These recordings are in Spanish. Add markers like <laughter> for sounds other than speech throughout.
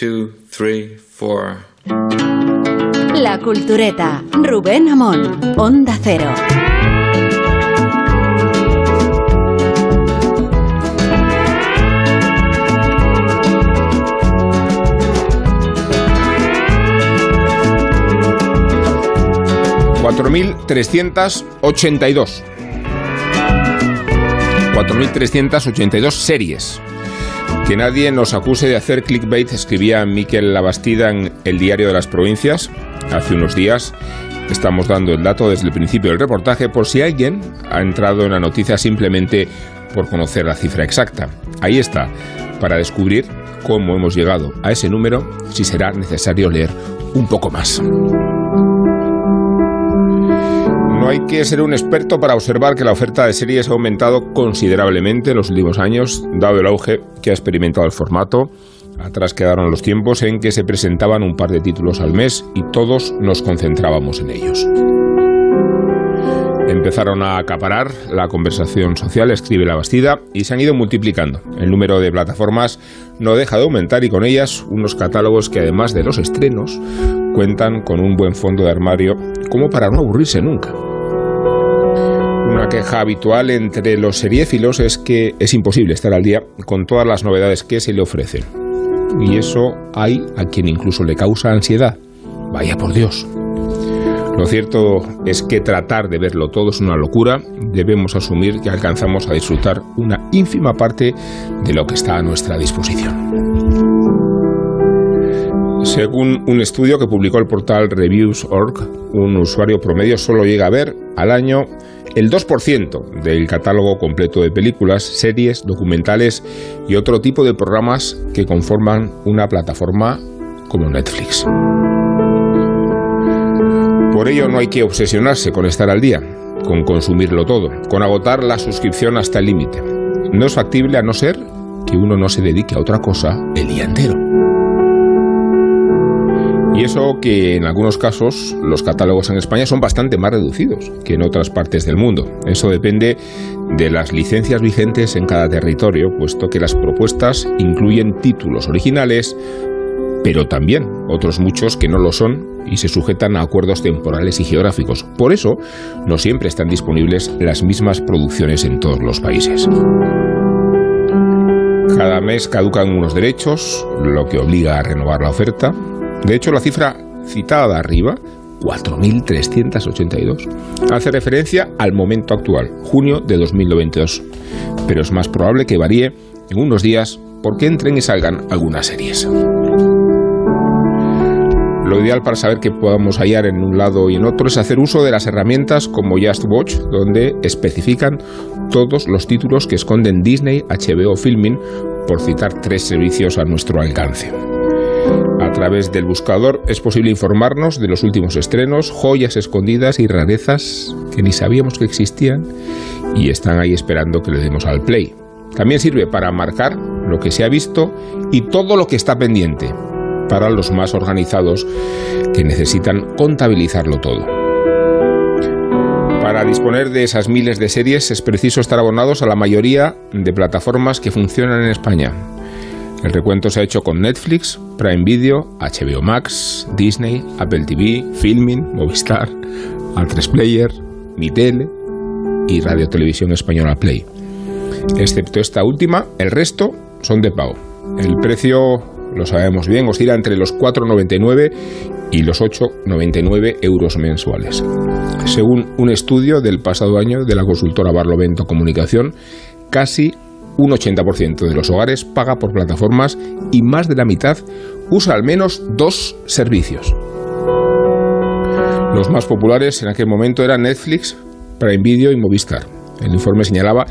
two, three, four. La Cultureta, Rubén Amón, Onda Cero. Cuatro mil trescientas ochenta y dos. 4.382 series. Que nadie nos acuse de hacer clickbait, escribía Miquel Labastida en el Diario de las Provincias hace unos días. Estamos dando el dato desde el principio del reportaje por si alguien ha entrado en la noticia simplemente por conocer la cifra exacta. Ahí está, para descubrir cómo hemos llegado a ese número, si será necesario leer un poco más. Hay que ser un experto para observar que la oferta de series ha aumentado considerablemente en los últimos años, dado el auge que ha experimentado el formato. Atrás quedaron los tiempos en que se presentaban un par de títulos al mes y todos nos concentrábamos en ellos. Empezaron a acaparar la conversación social, escribe la Bastida, y se han ido multiplicando. El número de plataformas no deja de aumentar y con ellas unos catálogos que además de los estrenos cuentan con un buen fondo de armario como para no aburrirse nunca. Una queja habitual entre los seriéfilos es que es imposible estar al día con todas las novedades que se le ofrecen. Y eso hay a quien incluso le causa ansiedad. Vaya por Dios. Lo cierto es que tratar de verlo todo es una locura. Debemos asumir que alcanzamos a disfrutar una ínfima parte de lo que está a nuestra disposición. Según un estudio que publicó el portal Reviews.org, un usuario promedio solo llega a ver al año el 2% del catálogo completo de películas, series, documentales y otro tipo de programas que conforman una plataforma como Netflix. Por ello no hay que obsesionarse con estar al día, con consumirlo todo, con agotar la suscripción hasta el límite. No es factible a no ser que uno no se dedique a otra cosa el día entero. Y eso que en algunos casos los catálogos en España son bastante más reducidos que en otras partes del mundo. Eso depende de las licencias vigentes en cada territorio, puesto que las propuestas incluyen títulos originales, pero también otros muchos que no lo son y se sujetan a acuerdos temporales y geográficos. Por eso, no siempre están disponibles las mismas producciones en todos los países. Cada mes caducan unos derechos, lo que obliga a renovar la oferta, de hecho, la cifra citada arriba, 4.382, hace referencia al momento actual, junio de 2092. Pero es más probable que varíe en unos días porque entren y salgan algunas series. Lo ideal para saber que podamos hallar en un lado y en otro es hacer uso de las herramientas como Just Watch, donde especifican todos los títulos que esconden Disney, HBO Filming, por citar tres servicios a nuestro alcance. A través del buscador es posible informarnos de los últimos estrenos, joyas escondidas y rarezas que ni sabíamos que existían y están ahí esperando que le demos al play. También sirve para marcar lo que se ha visto y todo lo que está pendiente para los más organizados que necesitan contabilizarlo todo. Para disponer de esas miles de series es preciso estar abonados a la mayoría de plataformas que funcionan en España. El recuento se ha hecho con Netflix, Prime Video, HBO Max, Disney, Apple TV, Filming, Movistar, A3 Player, Mi Tele y Radio Televisión Española Play. Excepto esta última, el resto son de pago. El precio, lo sabemos bien, oscila entre los 4,99 y los 8,99 euros mensuales. Según un estudio del pasado año de la consultora Barlovento Comunicación, casi un 80% de los hogares paga por plataformas y más de la mitad usa al menos dos servicios. Los más populares en aquel momento eran Netflix, Prime Video y Movistar. El informe señalaba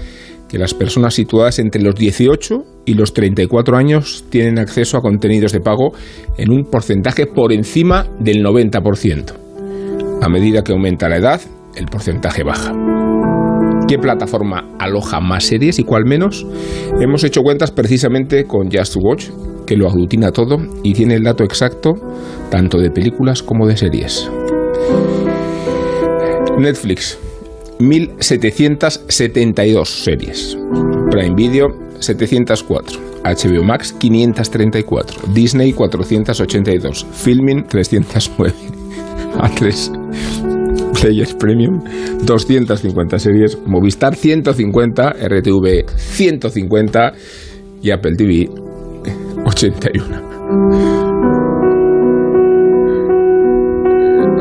que las personas situadas entre los 18 y los 34 años tienen acceso a contenidos de pago en un porcentaje por encima del 90%. A medida que aumenta la edad, el porcentaje baja qué plataforma aloja más series y cuál menos. Hemos hecho cuentas precisamente con Just Watch, que lo aglutina todo y tiene el dato exacto tanto de películas como de series. Netflix, 1772 series. Prime Video, 704. HBO Max 534, Disney 482, Filming 309, A3 Players Premium 250 series, Movistar 150, RTV 150 y Apple TV 81.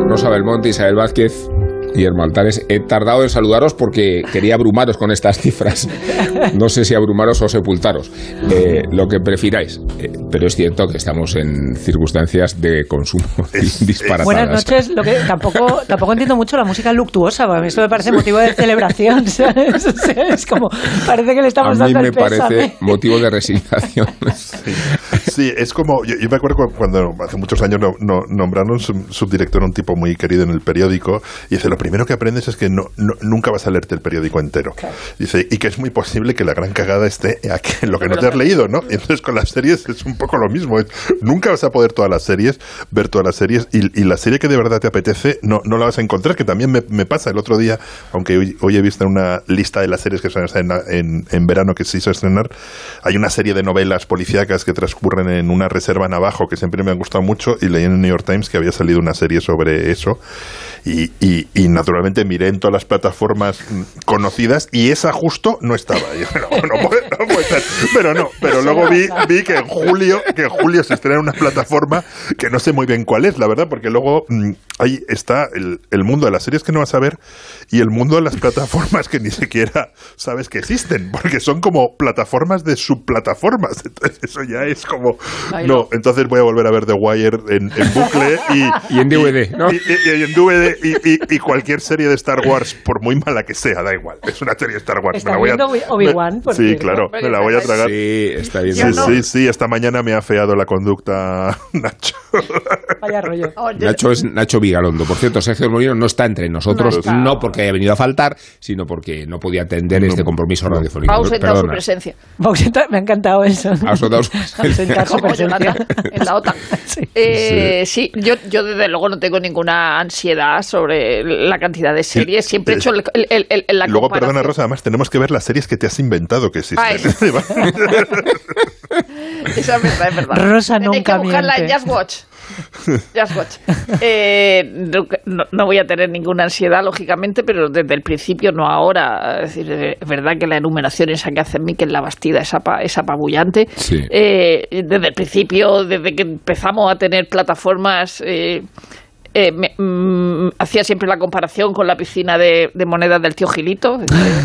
Rosa Belmonte, Isabel Vázquez, Guillermo Altares, he tardado en saludaros porque quería abrumaros con estas <laughs> cifras. No sé si abrumaros o sepultaros, eh, lo que prefiráis. Eh, pero es cierto que estamos en circunstancias de consumo <laughs> disparatadas. Buenas noches. Lo que, tampoco, tampoco entiendo mucho la música luctuosa. A mí esto me parece motivo de celebración. <laughs> ¿sabes? O sea, es como, parece que le estamos A mí dando me el parece motivo de resignación. Sí, es como. Yo, yo me acuerdo cu- cuando hace muchos años no, no- nombraron sub- subdirector a un tipo muy querido en el periódico. Y dice: Lo primero que aprendes es que no, no- nunca vas a leerte el periódico entero. Dice: Y que es muy posible que la gran cagada esté aquí en lo que no te has leído, ¿no? Y entonces con las series es un poco lo mismo. es, nunca vas a poder todas las series, ver todas las series. Y, y la serie que de verdad te apetece no, no la vas a encontrar, que también me, me pasa. El otro día, aunque hoy, hoy he visto una lista de las series que se van a estrenar en, en verano que se hizo estrenar, hay una serie de novelas policíacas que transcurren en una reserva navajo que siempre me han gustado mucho y leí en el New York Times que había salido una serie sobre eso y, y- naturalmente miré en todas las plataformas conocidas y esa justo no estaba. Yo, no, puede- no. Pero no, pero luego vi, vi que en julio que en julio se estrena una plataforma que no sé muy bien cuál es, la verdad, porque luego mm, ahí está el, el mundo de las series que no vas a ver y el mundo de las <laughs> plataformas que ni siquiera sabes que existen, porque son como plataformas de subplataformas. <laughs> Entonces eso ya es como... No, entonces voy a volver a ver The Wire en, en bucle <laughs> y... Y en DVD, ¿no? Y, y- y en DVD y, y- y cualquier serie de Star Wars, por muy mala que sea, da igual. Es una serie de Star Wars. Me la voy a, Obi-Wan, Sí, claro, me la voy a tragar. Sí, está bien. Sí, sí, sí, esta mañana me ha feado la conducta Nacho. Vaya rollo. Nacho es Nacho Vigalondo. Por cierto, Sergio Molino no está entre nosotros, No está. no porque haya venido a faltar, sino porque no podía atender este compromiso radiofónico. Ha ausentado su Perdona. presencia. Vox entra- me ha encantado eso. Ha ausentado su <laughs> Ausentar su presencia. En la OTAN. <laughs> Sí. Eh, sí, yo, yo desde luego no tengo ninguna ansiedad sobre la cantidad de series. Siempre he hecho el, el- el- el- la Y luego, perdona. Rosa, además tenemos que ver las series que te has inventado que existen. Ah. <laughs> Esa es verdad, es verdad. Rosa nunca que buscarla en miente. Just Watch. <laughs> Just Watch. Eh, no, no voy a tener ninguna ansiedad, lógicamente, pero desde el principio, no ahora. Es decir, es verdad que la enumeración esa que hace Miquel La Bastida es, apa- es apabullante. Sí. Eh, desde el principio, desde que empezamos a tener plataformas... eh, eh, me- mm, hacía siempre la comparación con la piscina de, de monedas del tío Gilito,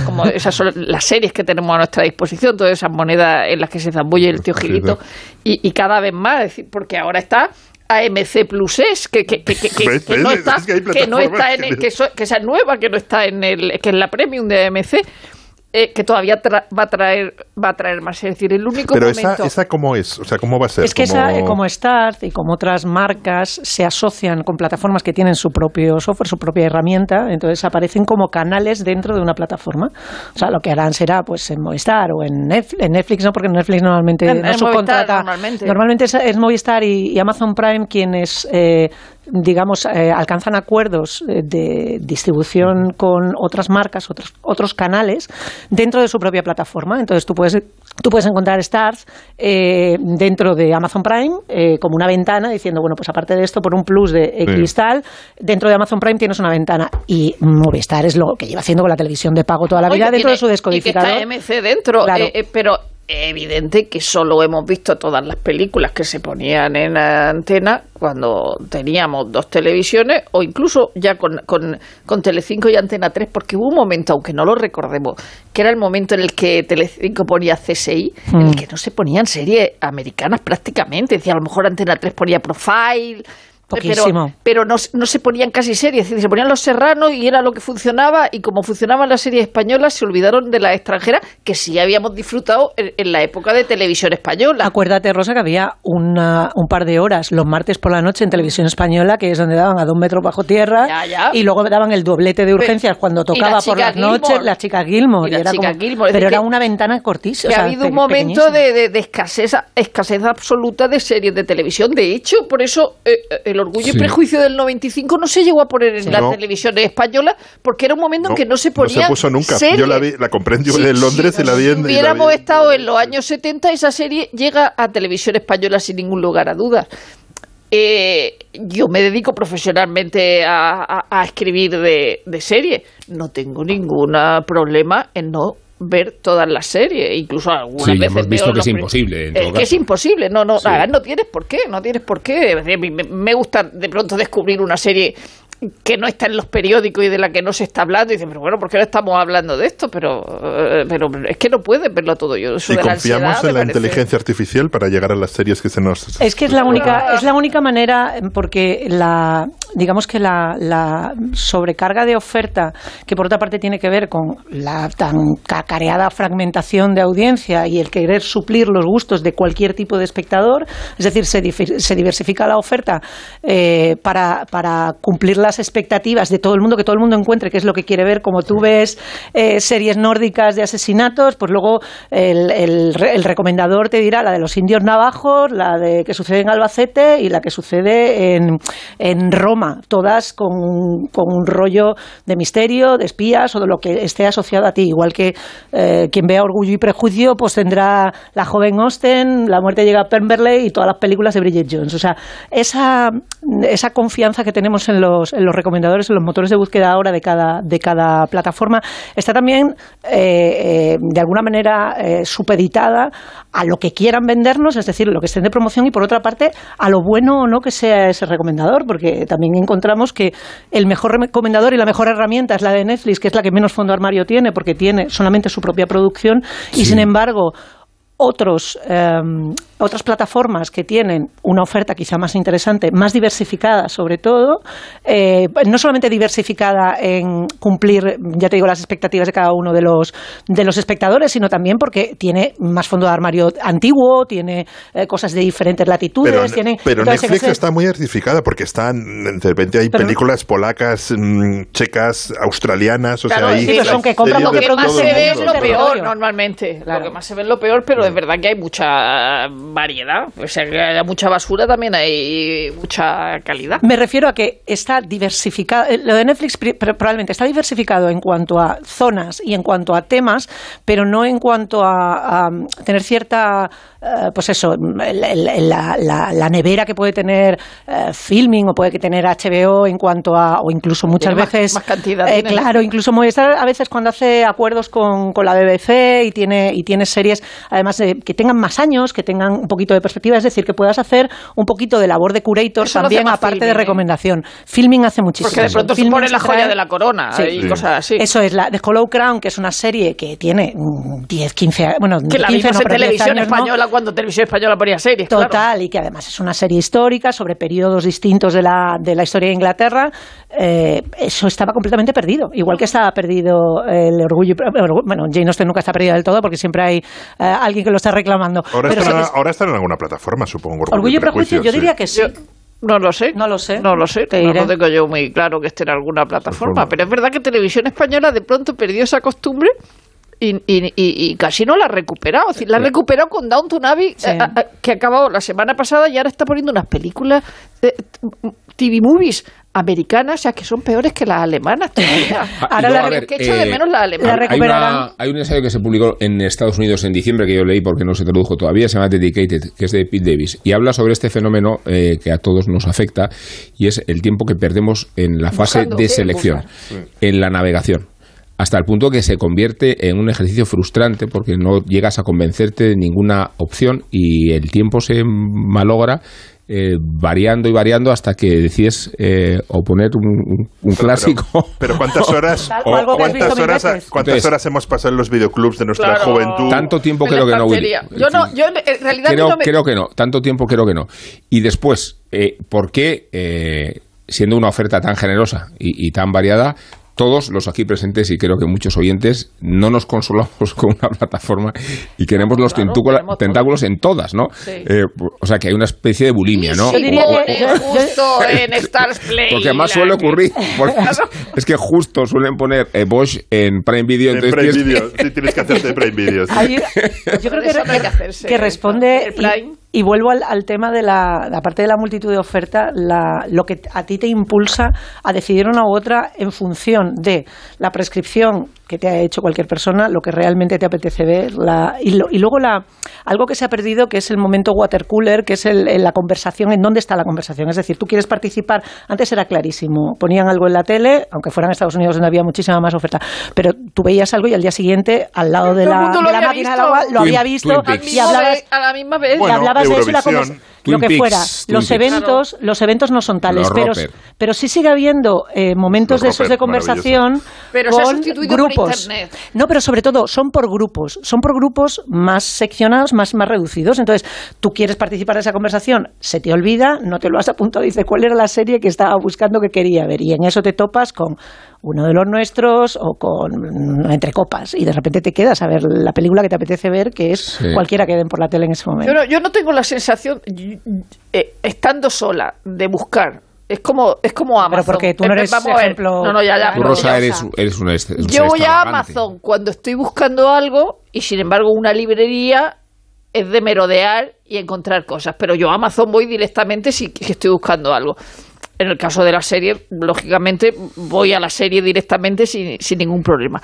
como <laughs> esas son las series que tenemos a nuestra disposición, todas esas monedas en las que se zambulle el tío Gilito, y, y cada vez más, porque ahora está AMC Plus es que, que, que, que- <laughs> no está, Es que no está en el- que- so- que esa es nueva, que no está en el, que es la premium de AMC. Eh, que todavía tra- va a traer va a traer más es decir el único Pero esa, momento esa cómo es, o sea, cómo va a ser. Es que Como- esa, como Start y como otras marcas se asocian con plataformas que tienen su propio software, su propia herramienta, entonces aparecen como canales dentro de una plataforma. O sea, lo que harán será pues en Movistar o en Netflix, en Netflix no, porque en Netflix normalmente En- no en subcontrata. Movistar, normalmente. es, es Movistar y, y Amazon Prime quienes eh, digamos eh, alcanzan acuerdos eh, de distribución con otras marcas, otros otros canales dentro de su propia plataforma. Entonces tú puedes tú puedes encontrar Stars eh, dentro de Amazon Prime eh, como una ventana diciendo bueno pues aparte de esto por un plus de Sí. X tal dentro de Amazon Prime tienes una ventana y Movistar es lo que lleva haciendo con la televisión de pago toda la Oye, vida dentro tiene- de su descodificador. Y que está MC dentro, Claro. eh, eh, pero evidente que solo hemos visto todas las películas que se ponían en antena cuando teníamos dos televisiones o incluso ya con, con, con Telecinco y Antena 3, porque hubo un momento, aunque no lo recordemos, que era el momento en el que Telecinco ponía CSI, en Mm. el que no se ponían series americanas prácticamente. Decía, a lo mejor Antena 3 ponía Profile. Poquísimo. Pero, pero no, no se ponían casi series, es decir, se ponían los serranos y era lo que funcionaba y como funcionaban las series españolas se olvidaron de las extranjeras que sí habíamos disfrutado en, en la época de televisión española. Acuérdate, Rosa, que había una- un par de horas los martes por la noche en televisión española, que es donde daban a dos metros bajo tierra, Ya, ya. y luego daban el doblete de urgencias cuando la tocaba por las noches la chica Gilmore. Y la era chica como- Gilmore, es pero era una ventana cortísima. que o sea, ha habido un momento pequeñísima. de, de- de escasez, escasez absoluta de series de televisión. De hecho, por eso eh, eh, el Orgullo Sí. y Prejuicio del 95 no se llegó a poner en Sí. la No. televisión española porque era un momento en que no se ponía No se puso nunca. Yo la vi, la compré en, en Londres y la vi en. la hubiéramos vi- estado en los años 70, esa serie llega a televisión española sin ningún lugar a dudas. Eh, yo me dedico profesionalmente a, a- a escribir de, de series. No tengo ningún problema en no ver todas las series, incluso algunas Sí, veces hemos visto que es imposible, en todo Es que es imposible, no, no, Sí. no tienes por qué, no tienes por qué. Me gusta de pronto descubrir una serie que no está en los periódicos y de la que no se está hablando y dices, pero bueno, ¿por qué no estamos hablando de esto? Pero, eh, pero es que no puedes verlo todo yo. Eso Y confiamos ansiedad en la parece- inteligencia artificial para llegar a las series que se nos. Es que es la única, es la única manera, porque la, digamos que la, la sobrecarga de oferta, que por otra parte tiene que ver con la tan cacareada fragmentación de audiencia y el querer suplir los gustos de cualquier tipo de espectador, es decir, se, difi- se diversifica la oferta eh, para, para cumplir las expectativas de todo el mundo, que todo el mundo encuentre qué es lo que quiere ver, como tú ves eh, series nórdicas de asesinatos, pues luego el, el re- el recomendador te dirá la de los indios navajos, la de que sucede en Albacete y la que sucede en, en Roma, todas con, un- con un rollo de misterio, de espías o de lo que esté asociado a ti, igual que eh, quien vea Orgullo y Prejuicio, pues tendrá La joven Austen, La muerte llega a Pemberley y todas las películas de Bridget Jones. O sea, esa, esa confianza que tenemos en los, en los recomendadores, en los motores de búsqueda ahora de cada, de cada plataforma, está también eh, eh, de alguna manera eh, supeditada a lo que quieran vendernos, es decir, lo que estén de promoción y por otra parte a lo bueno o no que sea ese recomendador, porque también encontramos que el mejor recomendador y la mejor herramienta es la de Netflix, que es la que menos fondo armario tiene, porque tiene solamente su propia producción y sin embargo otros, eh, otras plataformas que tienen una oferta quizá más interesante, más diversificada sobre todo, eh, no solamente diversificada en cumplir, ya te digo, las expectativas de cada uno de los, de los espectadores, sino también porque tiene más fondo de armario antiguo, tiene eh, cosas de diferentes latitudes, Pero, tiene... pero Netflix ese- está muy diversificada porque están, de repente hay Pero- películas polacas, mm, checas, australianas, o Claro, sea, pero son que compran Lo de que más se ve es lo peor normalmente. Lo que más se ve es lo peor, pero es verdad que hay mucha variedad. O sea, que haya mucha basura también hay mucha calidad. Me refiero a que está diversificado. eh, Lo de Netflix probablemente está diversificado en cuanto a zonas y en cuanto a temas, pero no en cuanto a, a tener cierta, eh, pues eso, la, la- la nevera que puede tener eh, filming o puede que tener HBO en cuanto a, o incluso muchas más- veces. más cantidad, eh, claro, incluso Movistar a veces cuando hace acuerdos con, con la BBC y tiene, y tiene series, además de que tengan más años, que tengan un poquito de perspectiva, es decir, que puedas hacer un poquito de labor de curator Eso también, aparte Filming, de ¿eh? recomendación. Filming hace muchísimo. Porque de pronto se Filming pone la se joya trae- de la corona Sí. y Sí. cosas así. Eso es, la de Hollow Crown, que es una serie que tiene mm, 10, 15 años, bueno, que la 15 vimos no, en pero 10 televisión años no. española cuando televisión española ponía series. claro. Total, y que además es una serie histórica sobre periodos distintos de la, de la historia de Inglaterra. Eh, eso estaba completamente perdido. Igual que estaba perdido el orgullo. Bueno, Jane Austen nunca está perdida del todo porque siempre hay eh, alguien que lo está reclamando. Ahora, Pero están, ahora están en alguna plataforma, supongo. Orgullo y prejuicio, yo sí. diría que sí. Yo no lo sé. No lo sé. No lo sé. Te no lo tengo yo muy claro que esté en alguna plataforma. Plataforma. Pero es verdad que Televisión Española de pronto perdió esa costumbre y, y- y- casi no la ha recuperado. Es decir, la ha recuperado con Downton Abbey, Sí. eh, eh, que ha acabado la semana pasada y ahora está poniendo unas películas de TV movies americanas, o sea, que son peores que las alemanas. todavía. <laughs> Ah, Ahora la ver, que echo de eh, menos la alemana. La hay, una- hay un ensayo que se publicó en Estados Unidos en diciembre que yo leí porque no se tradujo todavía, se llama Dedicated, que es de Pete Davis, y habla sobre este fenómeno eh, que a todos nos afecta y es el tiempo que perdemos en la fase Buscando, de selección, en la navegación. Hasta el punto que se convierte en un ejercicio frustrante porque no llegas a convencerte de ninguna opción y el tiempo se malogra eh, variando y variando hasta que decides eh, o poner un, un- un Pero- clásico. Pero, ¿cuántas <laughs> horas, o cuántas horas, veces. cuántas Entonces- horas hemos pasado en los videoclubs de nuestra Claro. juventud? Tanto tiempo creo que no, Willy. Yo no, yo en realidad creo, no me... creo que no, tanto tiempo creo que no. Y después, eh, ¿por qué, eh, siendo una oferta tan generosa y, y tan variada, todos los aquí presentes y creo que muchos oyentes no nos consolamos con una plataforma y queremos los Claro, tentúcula- queremos todo. tentáculos en todas, ¿no? Sí. Eh, o sea que hay una especie de bulimia, ¿no? Yo diría O- que- justo en Stars Play. porque además la suele ocurrir. <laughs> es que justo suelen poner eh, Bosch en Prime Video. En entonces Prime tienes que- Video, sí, tienes que hacerte Prime Video. sí. Hay- yo creo que, Eso no hay que hacerse. que responde El Prime. Y vuelvo al, al tema de la, la parte de la multitud de oferta, la- lo que a ti te impulsa a decidir una u otra en función de la prescripción que te ha hecho cualquier persona, lo que realmente te apetece ver, la, y, lo- y luego la, algo que se ha perdido, que es el momento water cooler, que es el, el- la conversación, en dónde está la conversación. Es decir, tú quieres participar, antes era clarísimo, ponían algo en la tele, aunque fuera en Estados Unidos donde había muchísima más oferta, pero tú veías algo y al día siguiente, al lado de la, de la máquina del visto. agua, lo Twin- había visto y hablabas, vez- a la misma vez. y Bueno, hablabas la Lo que Peaks, fuera, Twin los Peaks. eventos, los eventos no son tales, Los pero, pero sí sigue habiendo eh, momentos Los de esos de conversación Pero se ha con sustituido por grupos. Internet. No, pero sobre todo son por grupos, son por grupos más seccionados, más, más reducidos. Entonces, tú quieres participar de esa conversación, se te olvida, no te lo has apuntado, dice cuál era la serie que estaba buscando que quería ver. Y en eso te topas con uno de los nuestros o con mm, entre copas. Y de repente te quedas a ver la película que te apetece ver, que es Sí. cualquiera que den por la tele en ese momento. Yo no, yo no tengo la sensación, eh, estando sola, de buscar. Es como, es como Amazon. porque tú no eres vamos ejemplo- No, no, ya, ya, Tú, pero Rosa, ya- eres, eres una Yo voy a. Amazon cuando estoy buscando algo y sin embargo una librería es de merodear y encontrar cosas. Pero yo a Amazon voy directamente si, si estoy buscando algo. En el caso de la serie, lógicamente voy a la serie directamente sin, sin ningún problema.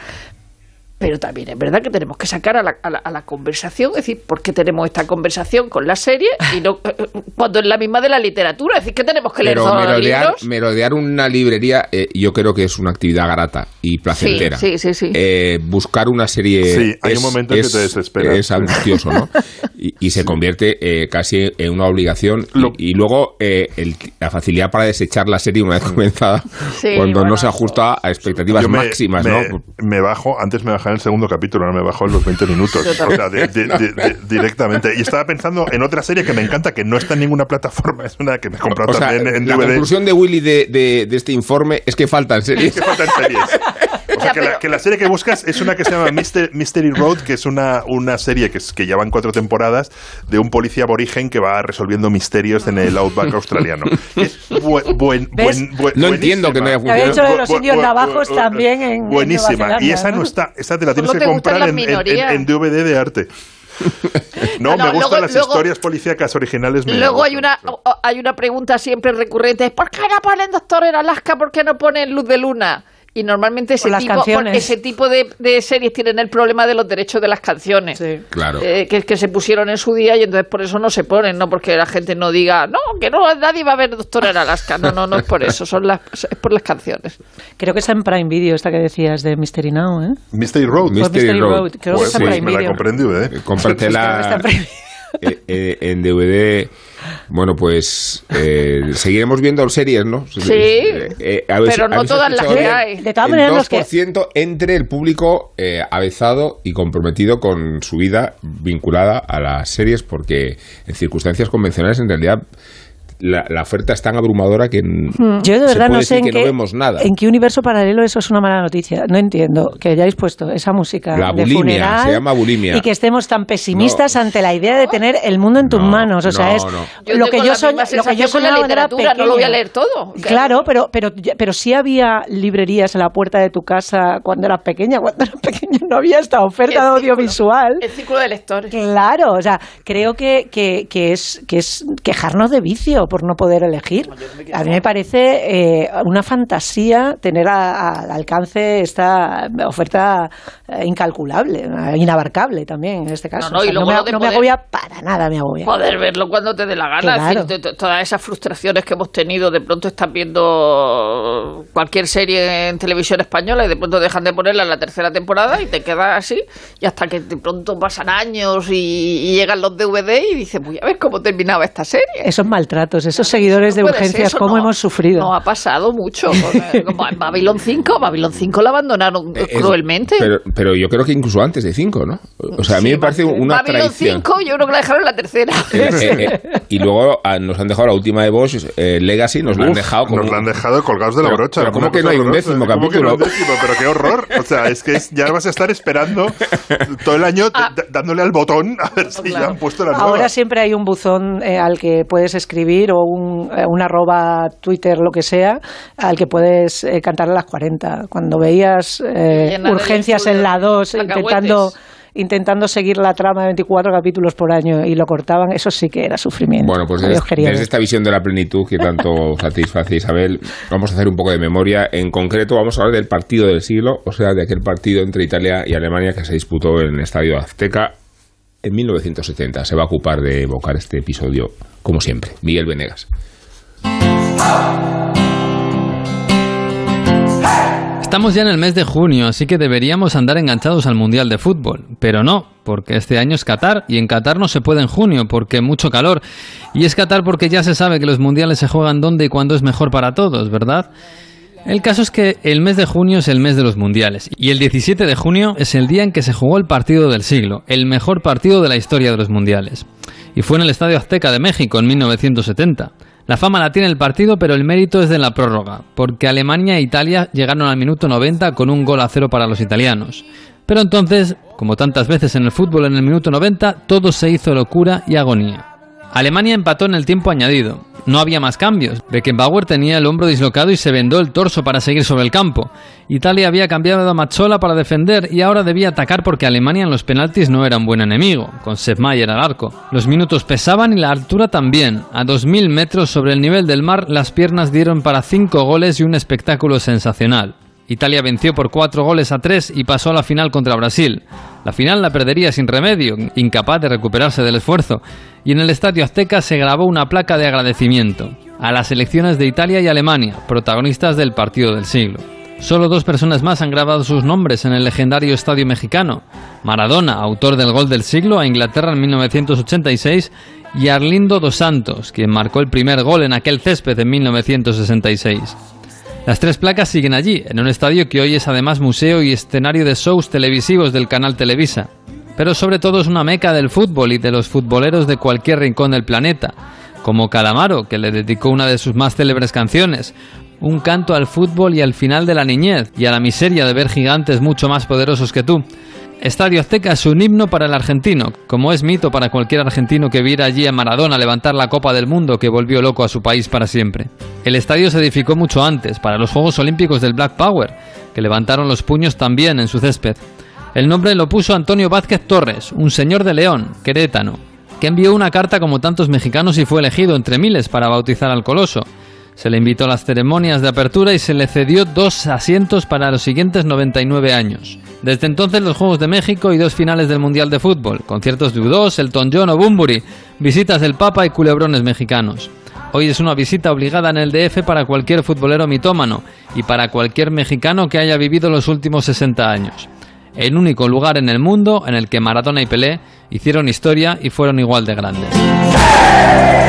Pero también es verdad que tenemos que sacar a la, a la- a la conversación, es decir, ¿por qué tenemos esta conversación con la serie y no eh, eh, cuando es la misma de la literatura? Es decir, que tenemos que leer Pero todos los merodear, libros. merodear una librería, eh, yo creo que es una actividad grata y placentera. Sí, sí, sí, sí. Eh, buscar una serie. Sí, hay es- un momento en que es- te desesperas. Es angustioso, ¿no? <laughs> Y, y se convierte eh, casi en una obligación. Y- Lo- Y, luego eh, el- la facilidad para desechar la serie una vez comenzada, Sí, cuando bueno, no se ajusta a expectativas Yo me, máximas, me- ¿no? me bajo, antes me en el segundo capítulo, ahora me bajo en los 20 minutos. O sea, de- de- de- de- directamente. Y estaba pensando en otra serie que me encanta, que no está en ninguna plataforma, es una que me he comprado O sea, también en la DVD. conclusión de Willy de, de- de este informe es que faltan series. que faltan series. <laughs> O sea, que la, que la serie que buscas es una que se llama Myster- Mystery Road, que es una, una serie que, es, que ya van cuatro temporadas de un policía aborigen que va resolviendo misterios en el outback australiano. Es buen, buen, buen- buen- No entiendo que no haya había dicho de los indios navajos también en- en Buenísima. Nueva Zelanda, y esa ¿no? está, esa te la tienes que comprar en, en- minorías. en DVD de arte. No, <laughs> No, no, me gustan luego- las luego- historias policíacas originales. me Luego hay una, hay una pregunta siempre recurrente, ¿por qué no ponen Doctor en Alaska? ¿Por qué no ponen Luz de Luna? Y normalmente ese las tipo, canciones. ese tipo de, de series tienen el problema de los derechos de las canciones. Sí. Claro. Eh, que, que se pusieron en su día y entonces por eso no se ponen, no porque la gente no diga, no, que no, nadie va a ver Doctor en Alaska. No, no, no es por eso, son las, es por las canciones. Creo que está en Prime Video esta que decías de Mystery Now, ¿eh? Mystery Road. Mystery Mystery Road. Road, creo que Pues, está en pues Prime me la Video. compré <laughs> en DVD. Eh, Cómpratela Eh, eh, en DVD. Bueno, pues eh, seguiremos viendo series, ¿no? Sí, Eh, a pero no ¿habéis todas las que hay. De todas maneras, los que- 2% entre el público eh, avezado y comprometido con su vida vinculada a las series, porque en circunstancias convencionales, en realidad, la, la oferta es tan abrumadora que n- Yo de se verdad puede no sé en que qué, no vemos nada. en qué universo paralelo eso es una mala noticia. No entiendo que hayáis puesto esa música La de bulimia, funeral se llama bulimia. y que estemos tan pesimistas No. ante la idea de tener el mundo en tus No, manos. O sea, no, es. Yo lo que yo soñ- misma lo que yo sensación con la soñaba era literatura, no lo voy a pequeña. leer todo. Claro, pero, pero, pero sí había librerías en la puerta de tu casa cuando eras pequeña. Cuando eras pequeña no había esta oferta de El círculo. audiovisual. El círculo de lectores. Claro, o sea, creo que, que, que es, que es quejarnos de vicio por no poder elegir. A mí me parece eh, una fantasía tener a- a- al alcance esta oferta eh, incalculable, inabarcable también en este caso. No, no, O sea, y luego me, no me poder- agobia para nada, me agobia. Poder verlo cuando te dé la gana. Claro. Es decir, to- to- todas esas frustraciones que hemos tenido, de pronto estás viendo cualquier serie en televisión española y de pronto dejan de ponerla en la tercera temporada y te quedas así. Y hasta que de pronto pasan años y, y llegan los DVD y dices, voy a ver cómo terminaba esta serie. Esos maltratos, esos seguidores de No urgencias, eso cómo no- hemos sufrido. No ha pasado mucho. <laughs> Babylon 5, Babylon 5 la abandonaron Eh, es- cruelmente. Pero, pero yo creo que incluso antes de 5, ¿no? O sea, a mí Sí, me parece una Babylon traición. 5 yo creo que la dejaron en la tercera. Eh, eh, eh, <laughs> y luego ah, nos han dejado la última de Bosch, eh, Legacy, nos la han dejado como... Nos la han dejado colgados de la Pero- brocha. pero ¿cómo que no hay un décimo ¿Cómo que no hay un capítulo? décimo? Pero qué horror. O sea, es que es- ya vas a estar esperando todo el año Ah. dándole al botón a ver si ya han puesto la nueva. Ahora siempre hay un buzón eh, al que puedes escribir o un, eh, un arroba Twitter, lo que sea, al que puedes eh, cantar a las 40. Cuando veías eh, urgencias estudio en la de 2 cacahuetes. intentando intentando seguir la trama de 24 capítulos por año y lo cortaban, eso sí que era sufrimiento. Bueno, pues desde, desde esta visión de la plenitud que tanto <laughs> satisface Isabel, vamos a hacer un poco de memoria. En concreto, vamos a hablar del partido del siglo, o sea, de aquel partido entre Italia y Alemania que se disputó en el Estadio Azteca en 1970. Se va a ocupar de evocar este episodio, como siempre, Miguel Venegas. Estamos ya en el mes de junio, así que deberíamos andar enganchados al Mundial de Fútbol. Pero no, porque este año es Qatar y en Qatar no se puede en junio porque mucho calor. Y es Qatar porque ya se sabe que los mundiales se juegan donde y cuándo es mejor para todos, ¿verdad? El caso es que el mes de junio es el mes de los mundiales y el 17 de junio es el día en que se jugó el partido del siglo, el mejor partido de la historia de los mundiales. Y fue en el Estadio Azteca de México en 1970. La fama la tiene el partido, pero el mérito es de la prórroga, porque Alemania e Italia llegaron al minuto 90 con un gol a cero para los italianos. Pero entonces, como tantas veces en el fútbol en el minuto 90, todo se hizo locura y agonía. Alemania empató en el tiempo añadido. No había más cambios. Beckenbauer tenía el hombro dislocado y se vendó el torso para seguir sobre el campo. Italia había cambiado a Mazzola para defender y ahora debía atacar porque Alemania en los penaltis no era un buen enemigo, con Sepp Maier al arco. Los minutos pesaban y la altura también. A 2.000 metros sobre el nivel del mar, las piernas dieron para 5 goles y un espectáculo sensacional. Italia venció por 4 goles a 3 y pasó a la final contra Brasil. La final la perdería sin remedio, incapaz de recuperarse del esfuerzo, y en el Estadio Azteca se grabó una placa de agradecimiento a las selecciones de Italia y Alemania, protagonistas del partido del siglo. Solo dos personas más han grabado sus nombres en el legendario Estadio Mexicano. Maradona, autor del gol del siglo a Inglaterra en 1986, y Arlindo dos Santos, quien marcó el primer gol en aquel césped en 1966. Las tres placas siguen allí, en un estadio que hoy es además museo y escenario de shows televisivos del canal Televisa. Pero sobre todo es una meca del fútbol y de los futboleros de cualquier rincón del planeta, como Calamaro, que le dedicó una de sus más célebres canciones, un canto al fútbol y al final de la niñez y a la miseria de ver gigantes mucho más poderosos que tú. Estadio Azteca es un himno para el argentino, como es mito para cualquier argentino que viera allí a Maradona levantar la Copa del Mundo que volvió loco a su país para siempre. El estadio se edificó mucho antes, para los Juegos Olímpicos del Black Power, que levantaron los puños también en su césped. El nombre lo puso Antonio Vázquez Torres, un señor de León, querétano, que envió una carta como tantos mexicanos y fue elegido entre miles para bautizar al coloso. Se le invitó a las ceremonias de apertura y se le cedió dos asientos para los siguientes 99 años. Desde entonces los Juegos de México y dos finales del Mundial de Fútbol, conciertos de U2, Elton John o Bumburi, visitas del Papa y culebrones mexicanos. Hoy es una visita obligada en el DF para cualquier futbolero mitómano y para cualquier mexicano que haya vivido los últimos 60 años. El único lugar en el mundo en el que Maradona y Pelé hicieron historia y fueron igual de grandes.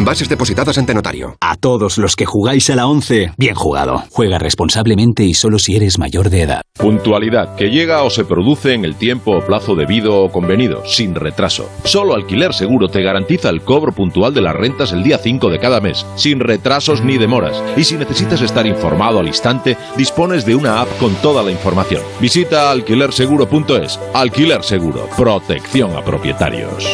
Bases depositadas ante notario. A todos los que jugáis a la 11, bien jugado. Juega responsablemente y solo si eres mayor de edad. Puntualidad, que llega o se produce en el tiempo o plazo debido o convenido, sin retraso. Solo Alquiler Seguro te garantiza el cobro puntual de las rentas el día 5 de cada mes, sin retrasos ni demoras. Y si necesitas estar informado al instante, dispones de una app con toda la información. Visita alquilerseguro.es. Alquiler Seguro, protección a propietarios.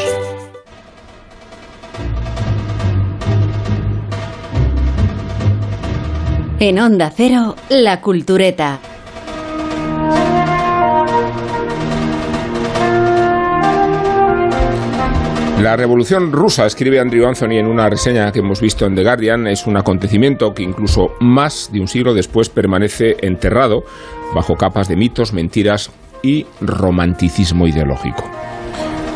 En Onda Cero, La Cultureta. La revolución rusa, escribe Andrew Anthony en una reseña que hemos visto en The Guardian, es un acontecimiento que incluso más de un siglo después permanece enterrado bajo capas de mitos, mentiras y romanticismo ideológico.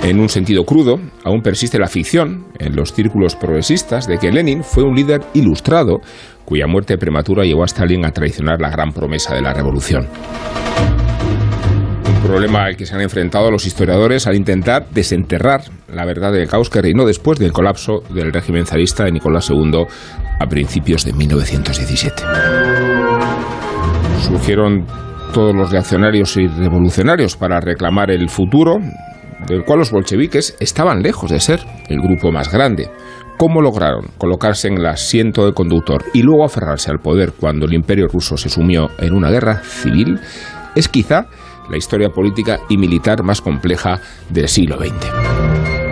En un sentido crudo, aún persiste la ficción en los círculos progresistas de que Lenin fue un líder ilustrado cuya muerte prematura llevó a Stalin a traicionar la gran promesa de la revolución. Un problema al que se han enfrentado los historiadores al intentar desenterrar la verdad del caos que reinó después del colapso del régimen zarista de Nicolás II a principios de 1917. Surgieron todos los reaccionarios y revolucionarios para reclamar el futuro del cual los bolcheviques estaban lejos de ser el grupo más grande. ¿Cómo lograron colocarse en el asiento de conductor y luego aferrarse al poder cuando el imperio ruso se sumió en una guerra civil? Es quizá la historia política y militar más compleja del siglo XX.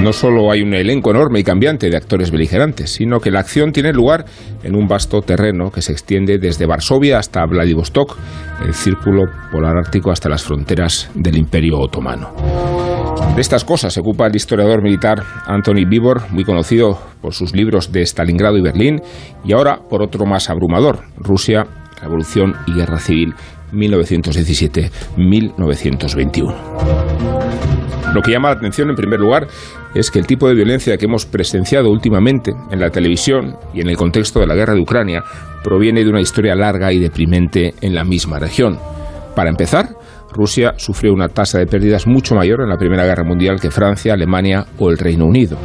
No solo hay un elenco enorme y cambiante de actores beligerantes, sino que la acción tiene lugar en un vasto terreno que se extiende desde Varsovia hasta Vladivostok, el círculo polar ártico hasta las fronteras del Imperio Otomano. De estas cosas se ocupa el historiador militar Anthony Bibor, muy conocido por sus libros de Stalingrado y Berlín, y ahora por otro más abrumador, Rusia, Revolución y Guerra Civil 1917-1921. Lo que llama la atención, en primer lugar, es que el tipo de violencia que hemos presenciado últimamente en la televisión y en el contexto de la guerra de Ucrania proviene de una historia larga y deprimente en la misma región. Para empezar, Rusia sufrió una tasa de pérdidas mucho mayor en la Primera Guerra Mundial que Francia, Alemania o el Reino Unido.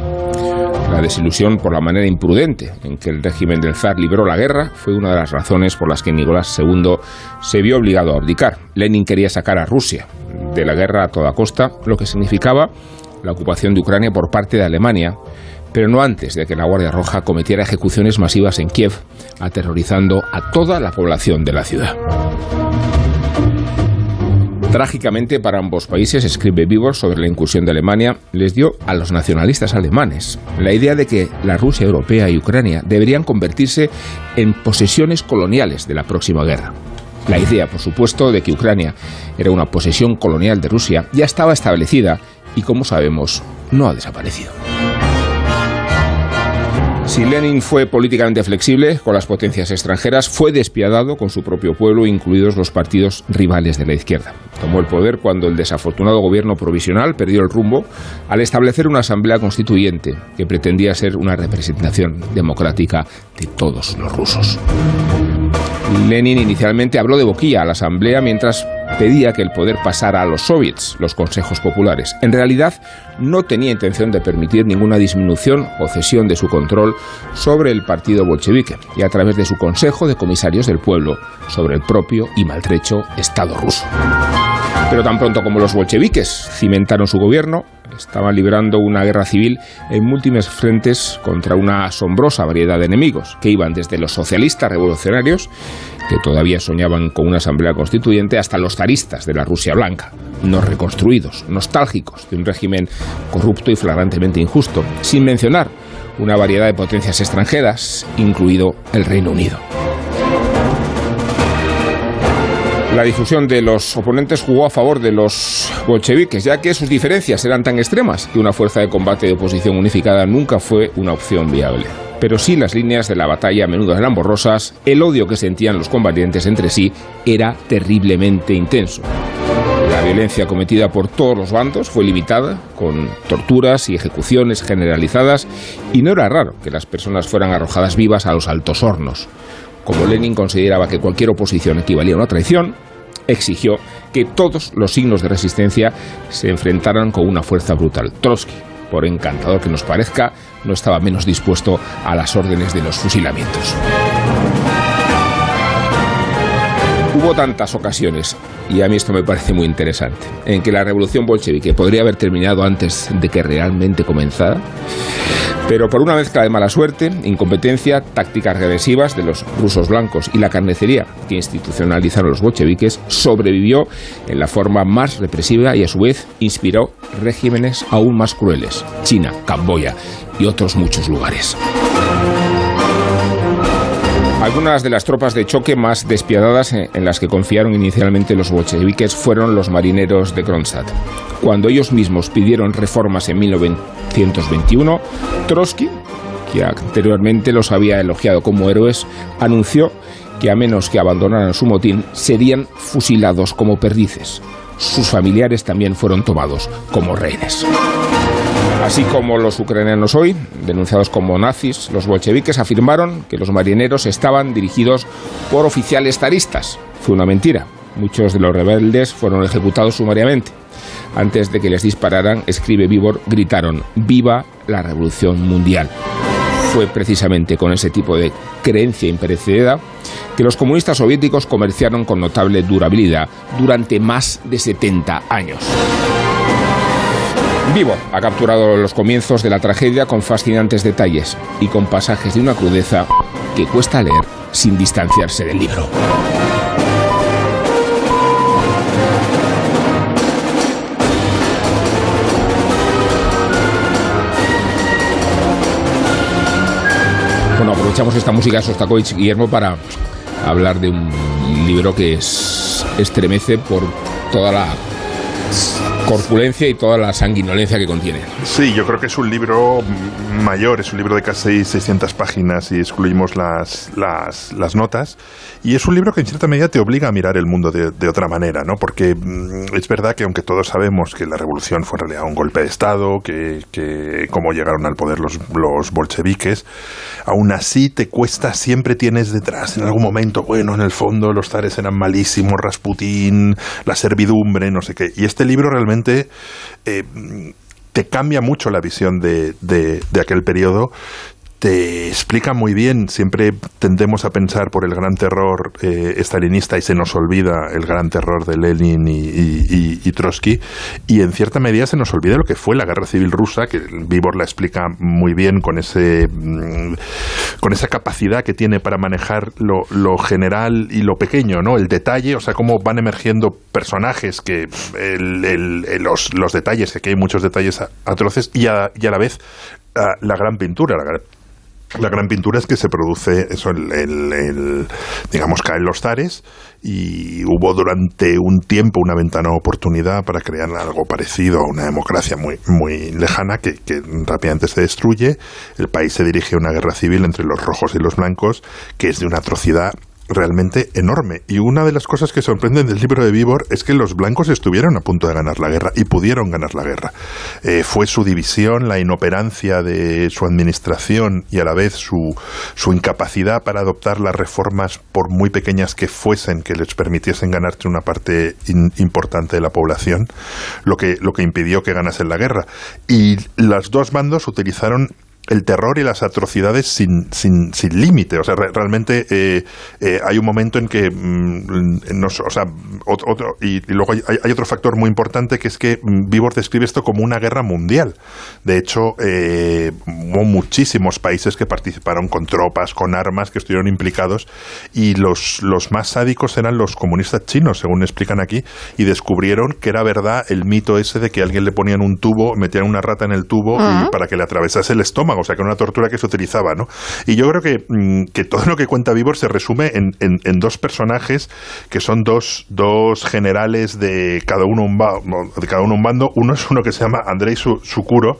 La desilusión por la manera imprudente en que el régimen del zar libró la guerra fue una de las razones por las que Nicolás II se vio obligado a abdicar. Lenin quería sacar a Rusia de la guerra a toda costa, lo que significaba la ocupación de Ucrania por parte de Alemania, pero no antes de que la Guardia Roja cometiera ejecuciones masivas en Kiev, aterrorizando a toda la población de la ciudad. Trágicamente para ambos países, escribe Vivor sobre la incursión de Alemania, les dio a los nacionalistas alemanes la idea de que la Rusia europea y Ucrania deberían convertirse en posesiones coloniales de la próxima guerra. La idea, por supuesto, de que Ucrania era una posesión colonial de Rusia ya estaba establecida y, como sabemos, no ha desaparecido. Si Lenin fue políticamente flexible con las potencias extranjeras, fue despiadado con su propio pueblo, incluidos los partidos rivales de la izquierda. Tomó el poder cuando el desafortunado gobierno provisional perdió el rumbo al establecer una asamblea constituyente que pretendía ser una representación democrática de todos los rusos. Lenin inicialmente habló de boquilla a la asamblea mientras pedía que el poder pasara a los soviets, los consejos populares. En realidad, no tenía intención de permitir ninguna disminución o cesión de su control sobre el partido bolchevique y a través de su Consejo de Comisarios del Pueblo sobre el propio y maltrecho Estado ruso. Pero tan pronto como los bolcheviques cimentaron su gobierno, estaban librando una guerra civil en múltiples frentes contra una asombrosa variedad de enemigos, que iban desde los socialistas revolucionarios, que todavía soñaban con una asamblea constituyente, hasta los zaristas de la Rusia blanca, no reconstruidos, nostálgicos de un régimen corrupto y flagrantemente injusto, sin mencionar una variedad de potencias extranjeras, incluido el Reino Unido. La difusión de los oponentes jugó a favor de los bolcheviques, ya que sus diferencias eran tan extremas que una fuerza de combate de oposición unificada nunca fue una opción viable. Pero sí las líneas de la batalla a menudo eran borrosas, el odio que sentían los combatientes entre sí era terriblemente intenso. La violencia cometida por todos los bandos fue limitada, con torturas y ejecuciones generalizadas, y no era raro que las personas fueran arrojadas vivas a los altos hornos. Como Lenin consideraba que cualquier oposición equivalía a una traición, exigió que todos los signos de resistencia se enfrentaran con una fuerza brutal. Trotsky, por encantador que nos parezca, no estaba menos dispuesto a las órdenes de los fusilamientos. Hubo tantas ocasiones, y a mí esto me parece muy interesante, en que la revolución bolchevique podría haber terminado antes de que realmente comenzara, pero por una mezcla de mala suerte, incompetencia, tácticas regresivas de los rusos blancos y la carnicería que institucionalizaron los bolcheviques, sobrevivió en la forma más represiva y a su vez inspiró regímenes aún más crueles, China, Camboya y otros muchos lugares. Algunas de las tropas de choque más despiadadas en las que confiaron inicialmente los bolcheviques fueron los marineros de Kronstadt. Cuando ellos mismos pidieron reformas en 1921, Trotsky, que anteriormente los había elogiado como héroes, anunció que a menos que abandonaran su motín, serían fusilados como perdices. Sus familiares también fueron tomados como rehenes. Así como los ucranianos hoy, denunciados como nazis, los bolcheviques afirmaron que los marineros estaban dirigidos por oficiales zaristas. Fue una mentira. Muchos de los rebeldes fueron ejecutados sumariamente. Antes de que les dispararan, escribe Vivor, gritaron, ¡Viva la revolución mundial! Fue precisamente con ese tipo de creencia imperecedera que los comunistas soviéticos comerciaron con notable durabilidad durante más de 70 años. Vivo ha capturado los comienzos de la tragedia con fascinantes detalles y con pasajes de una crudeza que cuesta leer sin distanciarse del libro. Bueno, aprovechamos esta música de Sostakovich, Guillermo, para hablar de un libro que es, estremece por toda la corpulencia y toda la sanguinolencia que contiene. Sí, yo creo que es un libro mayor, es un libro de casi 600 páginas y excluimos las, las, las notas. Y es un libro que en cierta medida te obliga a mirar el mundo de, de otra manera, ¿no? Porque mm, es verdad que aunque todos sabemos que la revolución fue en realidad un golpe de Estado, que, que cómo llegaron al poder los, los bolcheviques, aún así te cuesta, siempre tienes detrás en algún momento, bueno, en el fondo los zares eran malísimos, Rasputín, la servidumbre, no sé qué. Y este libro realmente eh, te cambia mucho la visión de, de, de aquel periodo te explica muy bien. Siempre tendemos a pensar por el gran terror eh, estalinista y se nos olvida el gran terror de Lenin y, Trotsky. Y en cierta medida se nos olvida lo que fue la guerra civil rusa, que Vibor la explica muy bien con, ese, mm, con esa capacidad que tiene para manejar lo, lo, general y lo pequeño, ¿no? El detalle, o sea, cómo van emergiendo personajes que el, los, los, detalles, que hay muchos detalles atroces, y a, y a la vez la, gran pintura, la la gran pintura es que se produce eso, el, el, el, digamos, caen los zares y hubo durante un tiempo una ventana de oportunidad para crear algo parecido a una democracia muy, muy lejana que, que rápidamente se destruye. El país se dirige a una guerra civil entre los rojos y los blancos que es de una atrocidad realmente enorme. Y una de las cosas que sorprenden del libro de Víbor es que los blancos estuvieron a punto de ganar la guerra y pudieron ganar la guerra. Eh, fue su división, la inoperancia de su administración y a la vez su, su incapacidad para adoptar las reformas, por muy pequeñas que fuesen, que les permitiesen ganarse una parte in, importante de la población, lo que, lo que impidió que ganasen la guerra. Y los dos bandos utilizaron el terror y las atrocidades sin, sin, sin límite. O sea, re, realmente eh, eh, hay un momento en que, mm, nos, o sea, otro, y, y, luego hay, hay, otro factor muy importante que es que Vivor describe esto como una guerra mundial. De hecho, eh, hubo muchísimos países que participaron con tropas, con armas, que estuvieron implicados y los, los más sádicos eran los comunistas chinos, según explican aquí, y descubrieron que era verdad el mito ese de que a alguien le ponían un tubo, metían una rata en el tubo uh -huh. y para que le atravesase el estómago o sea, que era una tortura que se utilizaba, ¿no? Y yo creo que, mm, que todo lo que cuenta Vivor se resume en, en, dos personajes que son dos, dos generales de cada uno un, de cada uno un bando. Uno es uno que se llama Andrei Sukuro,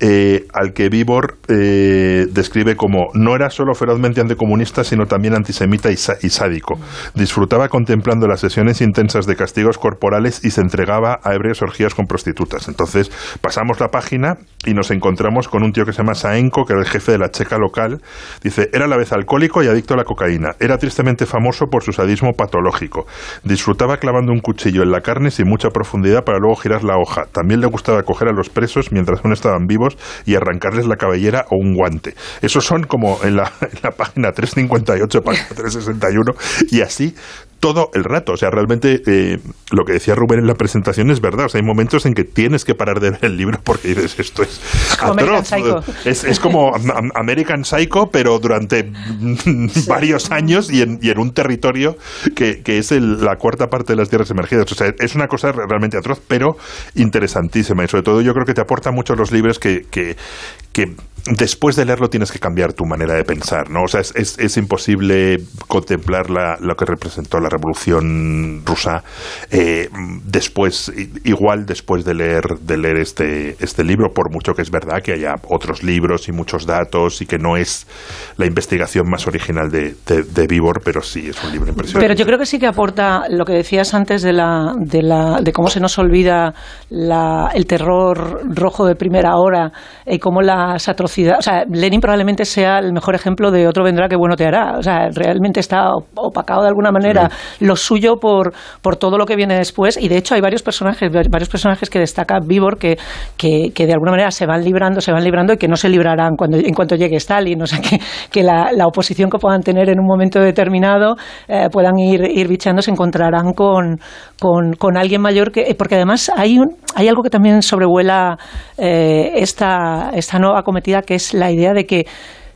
eh, al que Vibor eh, describe como no era solo ferozmente anticomunista, sino también antisemita y, y, sádico. Disfrutaba contemplando las sesiones intensas de castigos corporales y se entregaba a ebrias orgías con prostitutas. Entonces pasamos la página y nos encontramos con un tío que se llama Saenko, que era el jefe de la checa local. Dice, era a la vez alcohólico y adicto a la cocaína. Era tristemente famoso por su sadismo patológico. Disfrutaba clavando un cuchillo en la carne sin mucha profundidad para luego girar la hoja. También le gustaba coger a los presos mientras aún estaban vivos y arrancarles la cabellera o un guante. Esos son como en la, <laughs> en la página 358, página 361, y así todo el rato. O sea, realmente eh, lo que decía Rubén en la presentación es verdad. O sea, hay momentos en que tienes que parar de ver el libro porque dices, esto es atroz. Es, es, como <laughs> American Psycho, pero durante sí. varios años y en, y en, un territorio que, que es el, la cuarta parte de las tierras emergidas. O sea, es una cosa realmente atroz, pero interesantísima. Y sobre todo yo creo que te aporta mucho los libros que, que, que después de leerlo tienes que cambiar tu manera de pensar, ¿no? O sea, es, es, imposible contemplar la, lo que representó la revolución rusa eh, después, igual después de leer, de leer este, este libro, por mucho que es verdad que haya otros libros y muchos datos y que no es la investigación más original de, de, de Vivor, pero sí es un libro impresionante. Pero yo creo que sí que aporta lo que decías antes de, la, de, la, de cómo se nos olvida la, el terror rojo de primera hora y cómo las atrocidades o sea, Lenin probablemente sea el mejor ejemplo de otro vendrá que bueno te hará. O sea, realmente está opacado de alguna manera sí. lo suyo por, por todo lo que viene después. Y de hecho hay varios personajes, varios personajes que destaca que, que, que de alguna manera se van librando, se van librando y que no se librarán cuando, en cuanto llegue Stalin. O sea, que, que la, la oposición que puedan tener en un momento determinado eh, puedan ir, ir bichando, se encontrarán con, con, con alguien mayor que. Porque además hay un hay algo que también sobrevuela eh, esta, esta nueva cometida, que es la idea de que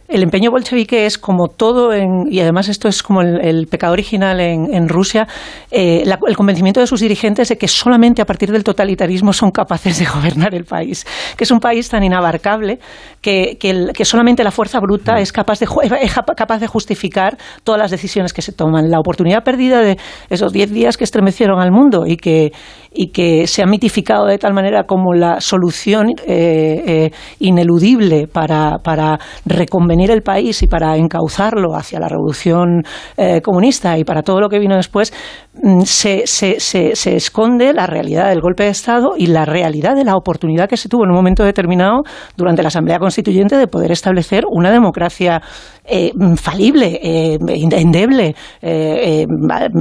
el empeño bolchevique es como todo, y además esto es como el, pecado original en, Rusia, eh, el convencimiento de sus dirigentes de que solamente a partir del totalitarismo son capaces de <laughs> gobernar el país, que es un país tan inabarcable que, que, solamente la fuerza bruta es capaz, de, <laughs> es capaz de justificar todas las decisiones que se toman. La oportunidad perdida de esos diez días que estremecieron al mundo y que, y que se ha mitificado de tal manera como la solución eh, eh, ineludible para, para reconvenir el país y para encauzarlo hacia la revolución eh, comunista y para todo lo que vino después, mm, se, se, se, se, esconde la realidad del golpe de Estado y la realidad de la oportunidad que se tuvo en un momento determinado durante la Asamblea Constituyente de poder establecer una democracia eh, falible, eh, endeble, eh,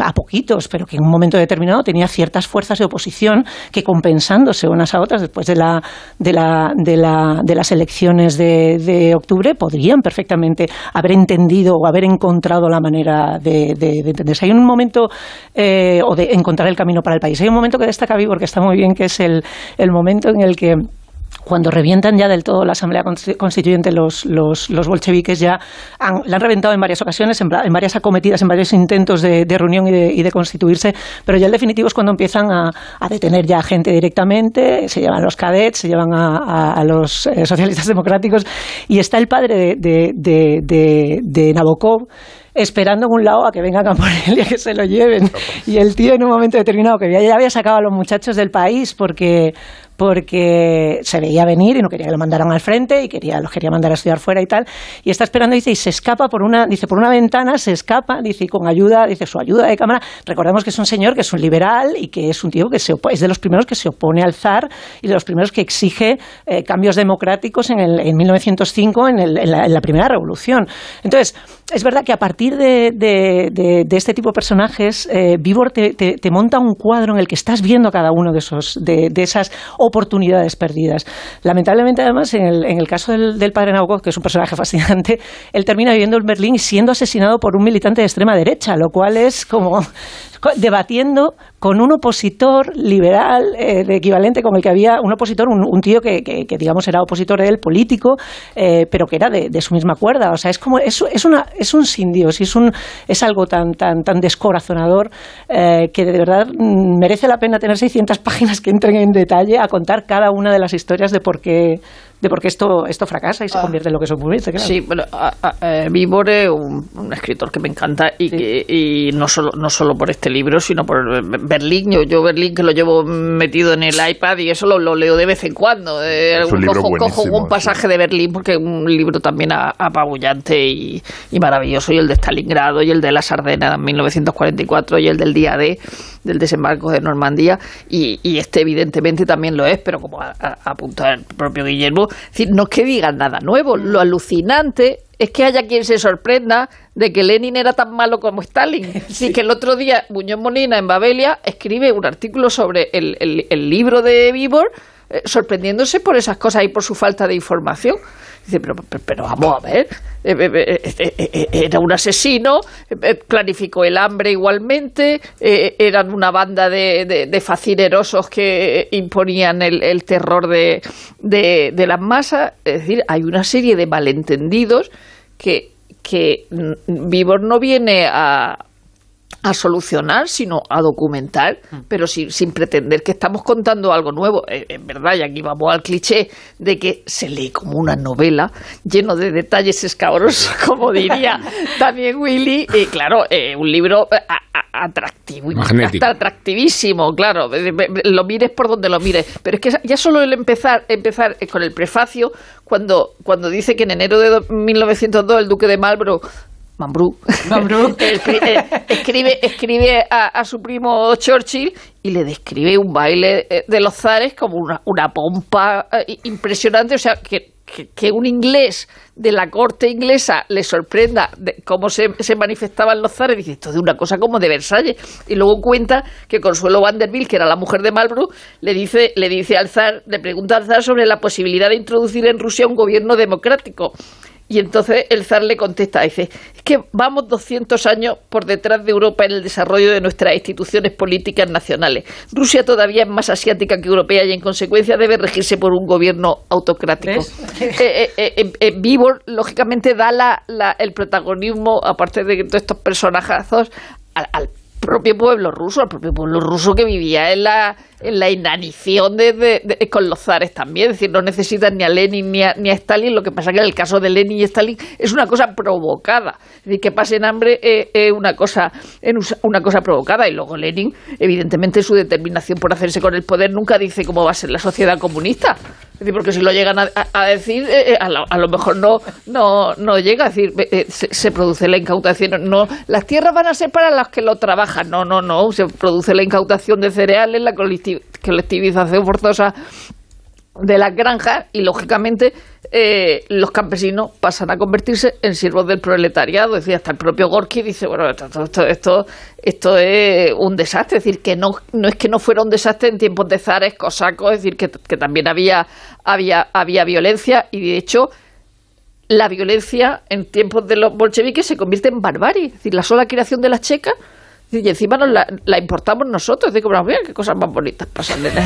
a, poquitos, pero que en un momento determinado tenía ciertas fuerzas de oposición que compensándose unas a otras después de, la, de, la, de, la, de las elecciones de, octubre podrían perfectamente haber entendido o haber encontrado la manera de, de, entenderse. Hay un momento, o de encontrar el camino para el país. Hay un momento que destaca Vivor, que está muy bien, que es el, el momento en el que cuando revientan ya del todo la Asamblea Constituyente, los, los, los bolcheviques ya han, la han reventado en varias ocasiones, en, varias acometidas, en varios intentos de, reunión y de, y de, constituirse, pero ya el definitivo es cuando empiezan a, a, detener ya a gente directamente, se llevan a los cadets, se llevan a, a, los eh, socialistas democráticos, y está el padre de, de, de Nabokov, esperando en un lado a que vengan a por él y a que se lo lleven. Y el tío en un momento determinado que ya había sacado a los muchachos del país porque porque se veía venir y no quería que lo mandaran al frente y quería, los quería mandar a estudiar fuera y tal. Y está esperando, dice, y se escapa por una, dice, por una ventana, se escapa, dice, y con ayuda, dice, su ayuda de cámara. Recordemos que es un señor que es un liberal y que es un tío que se es de los primeros que se opone al zar y de los primeros que exige eh, cambios democráticos en, el, en 1905, en, el, en, la, primera revolución. Entonces, es verdad que a partir de, este tipo de personajes, eh, Vivor te, te, monta un cuadro en el que estás viendo cada uno de, esos, de esas oportunidades perdidas. Lamentablemente, además, en el, en el caso del, padre Nabokov, que es un personaje fascinante, <laughs> él termina viviendo en Berlín siendo asesinado por un militante de extrema derecha, lo cual es como <laughs> debatiendo con un opositor liberal eh, de equivalente con el que había un opositor, un, tío que, que, digamos era opositor de él, político, eh, pero que era de, de, su misma cuerda. O sea, es como es, es, una, es un sin Dios y es, un, es algo tan, tan, tan descorazonador eh, que de verdad mm, merece la pena tener 600 páginas que entren en detalle a contar cada una de las historias de por qué de por qué esto, esto fracasa y se ah. convierte en lo que se convierte. Claro. Sí, bueno, Vivor es un, escritor que me encanta y, que, y no, solo, no solo por este libro, sino por Berlín. Yo, Berlín que lo llevo metido en el iPad y eso lo, leo de vez en cuando. Eh, cojo, un pasaje de Berlín porque es un libro también apabullante y, maravilloso. Y el de Stalingrado y el de la Sardena en 1944 y el del día D del desembarco de Normandía y, este evidentemente también lo es, pero como apunta el propio Guillermo, decir, no es que digan nada nuevo, lo alucinante es que haya quien se sorprenda de que Lenin era tan malo como Stalin. <laughs> Sí, que el otro día Muñoz Molina en Babelia escribe un artículo sobre el, el, libro de Vivor, eh, sorprendiéndose por esas cosas y por su falta de información. Dice, pero, pero, vamos a ver, eh, eh, eh, era un asesino, planificó el hambre igualmente, eran una banda de, de, facinerosos que imponían el, terror de, las masas. Es decir, hay una serie de malentendidos que, que Vivor no viene a, a solucionar, sino a documentar, mm. pero sin, sin, pretender que estamos contando algo nuevo. Eh, en verdad, y aquí vamos al cliché de que se lee como una novela, lleno de detalles escabrosos, <laughs> como diría también Willy. Y claro, eh, un libro eh, atractivo, Magnético. atractivísimo, claro. Lo mires por donde lo mires. Pero es que ya solo el empezar, empezar con el prefacio, cuando, cuando dice que en enero de 1902 el duque de Marlborough Mambrú, <laughs> eh, escribe, escribe a, su primo Churchill y le describe un baile eh, de los zares como una, una pompa eh, impresionante. O sea, que, que, un inglés de la corte inglesa le sorprenda de cómo se, se, manifestaban los zares, dice esto de una cosa como de Versalles. Y luego cuenta que Consuelo Vanderbilt, que era la mujer de Marlborough, le dice, le dice al zar, le pregunta al zar sobre la posibilidad de introducir en Rusia un gobierno democrático. Y entonces el zar le contesta, dice, es que vamos 200 años por detrás de Europa en el desarrollo de nuestras instituciones políticas nacionales. Rusia todavía es más asiática que europea y en consecuencia debe regirse por un gobierno autocrático. Eh, eh, eh, eh, Vivor, lógicamente, da la, la- el protagonismo, aparte de todos estos personajazos, al, al propio pueblo ruso, al propio pueblo ruso que vivía en la, la inanición de, con los zares también. Es decir, no necesitan ni a Lenin ni a, ni a Stalin. Lo que pasa que en el caso de Lenin y Stalin es una cosa provocada. Es decir, que pasen hambre es una cosa, una cosa provocada. Y luego Lenin, evidentemente, su determinación por hacerse con el poder nunca dice cómo va a ser la sociedad comunista. Es decir, porque si lo llegan a, a- decir, eh, eh, a, lo, a lo mejor no, no, no llega. Es decir, eh, se, produce la incautación. No, las tierras van a ser para los que lo trabajan. No, no, no. Se produce la incautación de cereales, la colectivi- colectivización forzosa de las granjas y lógicamente eh, los campesinos pasan a convertirse en siervos del proletariado. Es decir, hasta el propio Gorky dice, bueno, esto, esto, esto, esto es un desastre. Es decir, que no, no es que no fuera un desastre en tiempos de zares, cosacos, es decir, que, que también había, había, había violencia y de hecho la violencia en tiempos de los bolcheviques se convierte en barbarie. Es decir, la sola creación de las checas y encima nos la, la importamos nosotros. Como, mira qué cosas más bonitas pasan en el,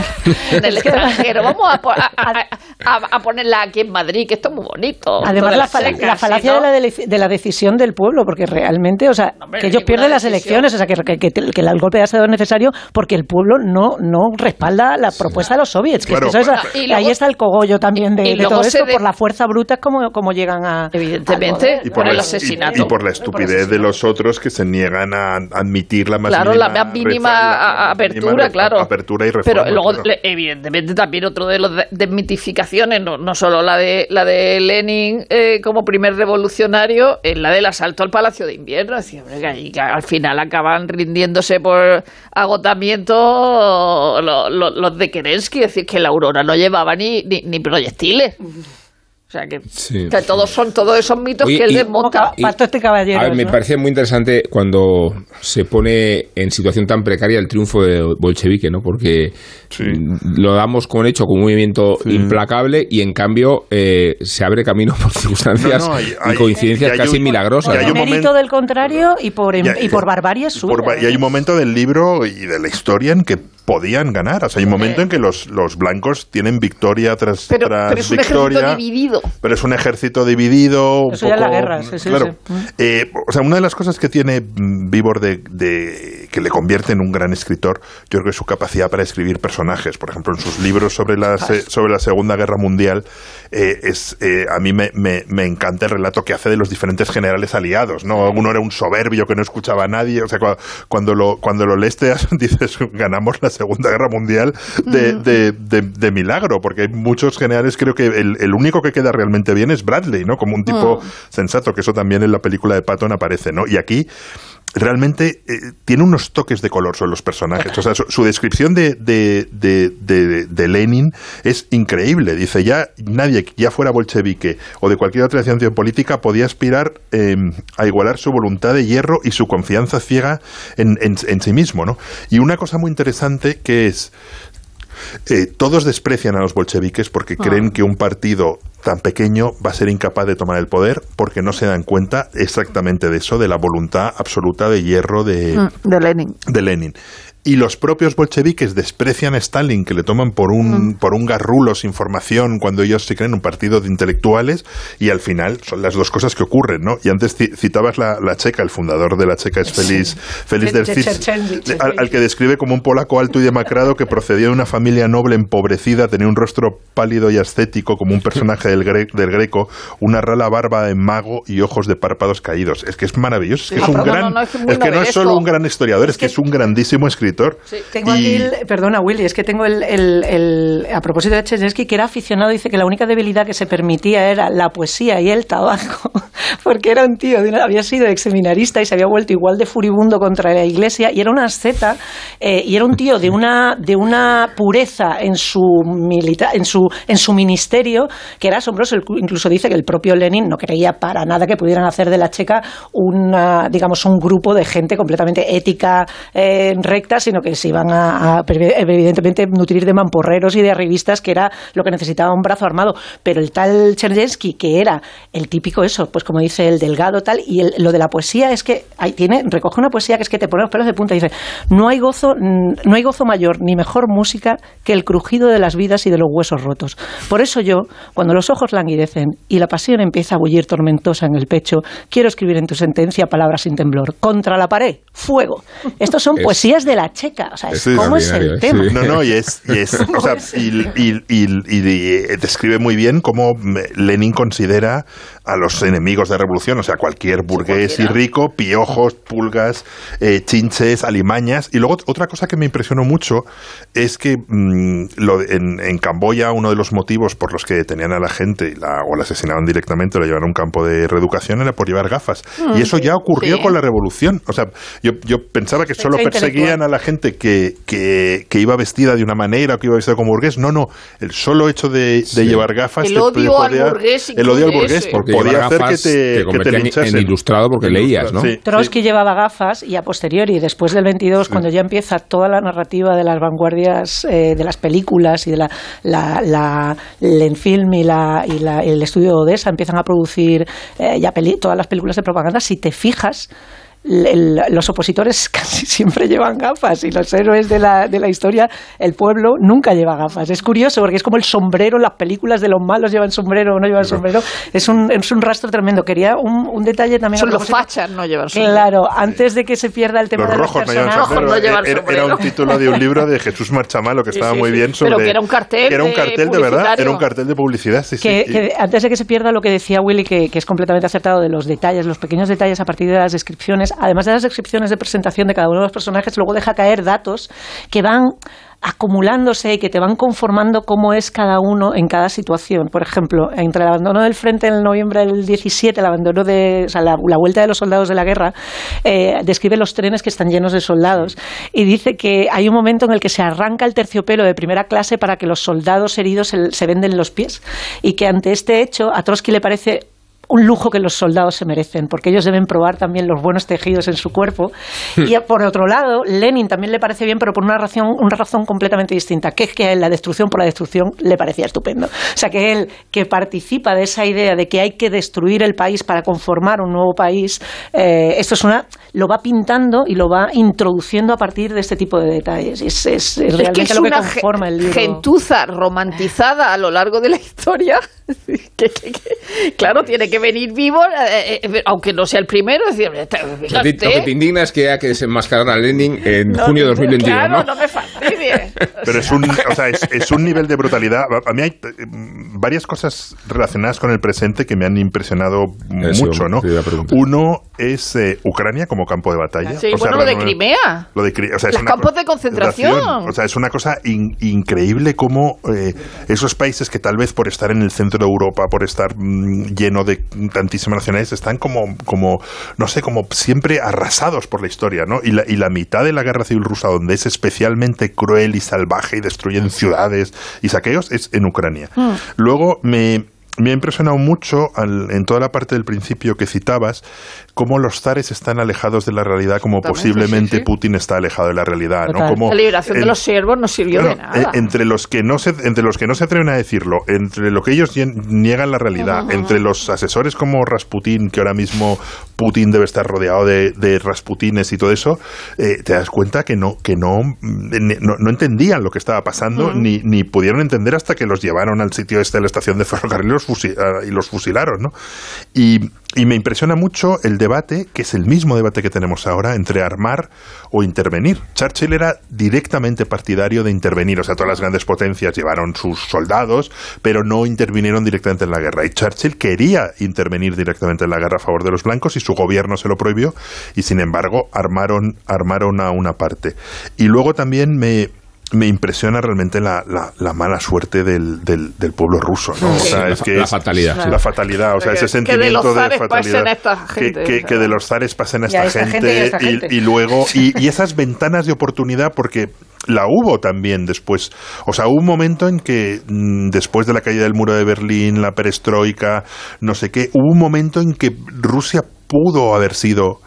en el <laughs> extranjero. Vamos a, a- a- a- a ponerla aquí en Madrid, que esto es muy bonito. Además, la, las fala- checas, la ¿sí, falacia no? de, la de la decisión del pueblo, porque realmente, o sea, hombre, que ellos pierden las elecciones, o sea, que, que, que- que el golpe de Estado es necesario porque el pueblo no, no respalda la propuesta de los soviets. Que Claro, es que eso es- claro. Y luego- ahí está el cogollo también de, y todo esto, de- por la fuerza bruta, es como, como llegan a. Evidentemente, poder. por el asesinato. y- y por la estupidez de los otros que se niegan a admitir la más Claro, mínima, la más mínima la- apertura, mínima claro. Apertura y reforma. Pero luego, claro. evidentemente, también otro de de- desmitificaciones, no, no solo la de la de Lenin eh, como primer revolucionario, es la del asalto al Palacio de Invierno. Es decir, hombre, que ahí que al final acaban rindiéndose por agotamiento lo- lo- los de Kerensky. Es decir, que la Aurora no llevaba ni, ni, ni proyectiles. O sea, que, Sí. que todos son todos esos mitos Oye, que él y- desmonta. y- este caballero. A ver, me ¿no? parece muy interesante cuando se pone en situación tan precaria el triunfo de bolchevique, ¿no? Porque mm, lo damos con hecho, con un movimiento implacable y en cambio eh, se abre camino por <laughs> circunstancias No, no, hay- y coincidencias y hay casi un- milagrosas. y hay ¿no? un mérito del contrario y por, Ya, y por barbarie suya. por y hay un momento del libro y de la historia en que podían ganar. O sea, hay un momento en que los, los blancos tienen victoria tras, Pero, tras pero es un ejército victoria. dividido. Pero es un ejército dividido. un Eso ya es la poco- guerra, sí, sí, claro. sí. Eh, o sea, una de las cosas que tiene Vivor de, de- que le convierte en un gran escritor, yo creo que su capacidad para escribir personajes. Por ejemplo, en sus libros sobre la, sobre la Segunda Guerra Mundial, eh, es eh, a mí me, me- me encanta el relato que hace de los diferentes generales aliados. ¿no? Uno era un soberbio que no escuchaba a nadie. O sea, cua- cuando, lo, cuando lo lees, te <laughs> dices, ganamos la Segunda Guerra Mundial de, de- de- de milagro, porque hay muchos generales, creo que el, el único que queda realmente bien es Bradley, ¿no? Como un tipo sensato, que eso también en la película de Patton aparece, ¿no? Y aquí realmente eh, tiene unos toques de color sobre los personajes. O sea, su, descripción de, de, de- de- Lenin es increíble. Dice, ya nadie, ya fuera bolchevique o de cualquier otra acción política, podía aspirar eh, a igualar su voluntad de hierro y su confianza ciega en, en- en sí mismo. ¿no? Y una cosa muy interesante que es... Eh, todos desprecian a los bolcheviques porque Ah. creen que un partido tan pequeño va a ser incapaz de tomar el poder porque no se dan cuenta exactamente de eso, de la voluntad absoluta de hierro de, de Lenin. de Lenin. Y los propios bolcheviques desprecian a Stalin, que le toman por un, por un garrulo sin formación cuando ellos se creen un partido de intelectuales, y al final son las dos cosas que ocurren, ¿no? Y antes ci- citabas la, la checa, el fundador de la checa es Feliz, Feliz De- der de Cis, Checheni- de- al, al que describe como un polaco alto y demacrado que procedía de una familia noble empobrecida, tenía un rostro pálido y ascético como un personaje del, gre- del greco, una rala barba en mago y ojos de párpados caídos. Es que es maravilloso, es que Sí. es un no, gran... es que no es solo un gran historiador, es que es un grandísimo escritor. Tengo Y- aquí el- perdona, Willy, es que tengo el, el- el- a propósito de Chesnevsky, que era aficionado, dice que la única debilidad que se permitía era la poesía y el tabaco, <laughs> porque era un tío, había sido ex seminarista y se había vuelto igual de furibundo contra la iglesia y era una asceta eh, y era un tío de una, de una pureza en su, milita- en, su, en su ministerio que era era asombroso. Incluso dice que el propio Lenin no creía para nada que pudieran hacer de la Checa una, digamos, un grupo de gente completamente ética, eh, recta, sino que se iban a, evidentemente, nutrir de mamporreros y de arribistas, que era lo que necesitaba un brazo armado. Pero el tal Chernyensky, que era el típico eso, pues como dice el delgado tal, y lo de la poesía es que ahí tiene, recoge una poesía que es que te pone los pelos de punta y dice, no hay gozo, no hay gozo mayor ni mejor música que el crujido de las vidas y de los huesos rotos. Por eso yo, cuando los ojos languidecen y la pasión empieza a bullir tormentosa en el pecho, quiero escribir en tu sentencia palabras sin temblor. Contra la pared, fuego. Estos son poesías de la checa. O sea, es, ¿cómo es el tema? No, no, y es, y, es, <laughs> o sea, y, y, describe muy bien cómo Lenin considera a los enemigos de la revolución, o sea, cualquier burgués y rico, piojos, pulgas, eh, chinches, alimañas. Y luego otra cosa que me impresionó mucho es que mm, lo, en, en, Camboya uno de los motivos por los que detenían a la gente la, o la asesinaban directamente o la llevaban a un campo de reeducación era por llevar gafas. y eso ya ocurrió con la revolución. O sea, yo, yo pensaba que solo perseguían a la gente que, que, iba vestida de una manera o que iba vestida como burgués. No, no. El solo hecho de, llevar gafas... El odio al burgués. El odio al burgués, porque podía hacer que te, que en ilustrado porque leías, ¿no? Trotsky llevaba gafas y a posteriori, después del 22, cuando ya empieza toda la narrativa de las vanguardias eh, de las películas y de la, la, el film y, la, y el estudio de Odessa empiezan a producir eh, ya todas las películas de propaganda, si te fijas, los opositores <laughs> casi siempre llevan gafas y los héroes de la, de la historia, el pueblo, nunca lleva gafas. Es curioso porque es como el sombrero, las películas de los malos llevan sombrero o no llevan sombrero. Es un, es un rastro tremendo. Quería un, un detalle también. Son los fachas no llevan sombrero. Claro, antes de que se pierda el tema los de los rojos No llevan sombrero. Era, un título de un libro de Jesús Marchamalo que estaba muy bien sobre... Pero que era un cartel Era un cartel de, verdad, era un cartel de publicidad, sí, que, antes de que se pierda lo que decía Willy, que, que es completamente acertado de los detalles, los pequeños detalles a partir de las descripciones, además de las descripciones de presentación de cada uno de los personajes, luego deja caer datos que van acumulándose y que te van conformando cómo es cada uno en cada situación. Por ejemplo, entre el abandono del frente en noviembre del 17, el abandono de la, vuelta de los soldados de la guerra, eh, describe los trenes que están llenos de soldados y dice que hay un momento en el que se arranca el terciopelo de primera clase para que los soldados heridos se, se venden los pies y que ante este hecho a Trotsky le parece un lujo que los soldados se merecen, porque ellos deben probar también los buenos tejidos en su cuerpo. y por otro lado, Lenin también le parece bien, pero por una razón, una razón completamente distinta, que es que a él la destrucción por la destrucción le parecía estupendo. O sea, que él, que participa de esa idea de que hay que destruir el país para conformar un nuevo país, eh, esto es una, lo va pintando y lo va introduciendo a partir de este tipo de detalles. Es, es, realmente lo que conforma el libro. gentuza romantizada a lo largo de la historia, <laughs> claro, tiene que venir vivo, eh, eh, aunque no sea el primero. Es decir, lo que te indigna es que haya que desenmascarar a Lenin en junio de 2021. Claro, ¿no? me fastidie. <laughs> Pero es un, o sea, es, un nivel de brutalidad. A mí hay eh, varias cosas relacionadas con el presente que me han impresionado mucho, ¿no? Uno es Ucrania como campo de batalla. Sí, bueno, lo de Crimea. Lo de, o sea, Los campos de concentración. O sea, es una cosa increíble como esos países que tal vez por estar en el centro de Europa, por estar mm, lleno de tantísimas nacionalidades están como, como, no sé, como siempre arrasados por la historia, ¿no? Y la, y la mitad de la guerra civil rusa, donde es especialmente cruel y salvaje y destruyen ciudades y saqueos, es en Ucrania. Mm. Luego me me ha impresionado mucho en toda la parte del principio que citabas cómo los zares están alejados de la realidad, como posiblemente Putin está alejado de la realidad. ¿no? Como la liberación de los siervos no sirvió de nada. Eh, entre, los que no se, entre los que no se atreven a decirlo, entre lo que ellos niegan la realidad, entre los asesores como Rasputin, que ahora mismo Putin debe estar rodeado de, de Rasputines y todo eso, eh, te das cuenta que no, que no, no, entendían lo que estaba pasando, ni, ni pudieron entender hasta que los llevaron al sitio este de la estación de ferrocarril y los fusilaron. ¿no? Y y me impresiona mucho el debate, que es el mismo debate que tenemos ahora, entre armar o intervenir. Churchill era directamente partidario de intervenir, o sea, todas las grandes potencias llevaron sus soldados, pero no intervinieron directamente en la guerra. Y Churchill quería intervenir directamente en la guerra a favor de los blancos y su gobierno se lo prohibió, y sin embargo armaron, armaron a una parte. Y luego también me, me impresiona realmente la, la, la mala suerte del, del, del pueblo ruso, ¿no? O sea, la es que la es- fatalidad, sí. La fatalidad, o sea, ese que de los sentimiento de, zares pasen fatalidad. a esta que, gente, que- o sea. que de los zares pasen a esta esta gente y a esta y, gente. y luego, y, y esas ventanas de oportunidad, porque la hubo también después. O sea, hubo un momento en que mm, después de la caída del muro de Berlín, la perestroika, no sé qué, hubo un momento en que Rusia pudo haber sido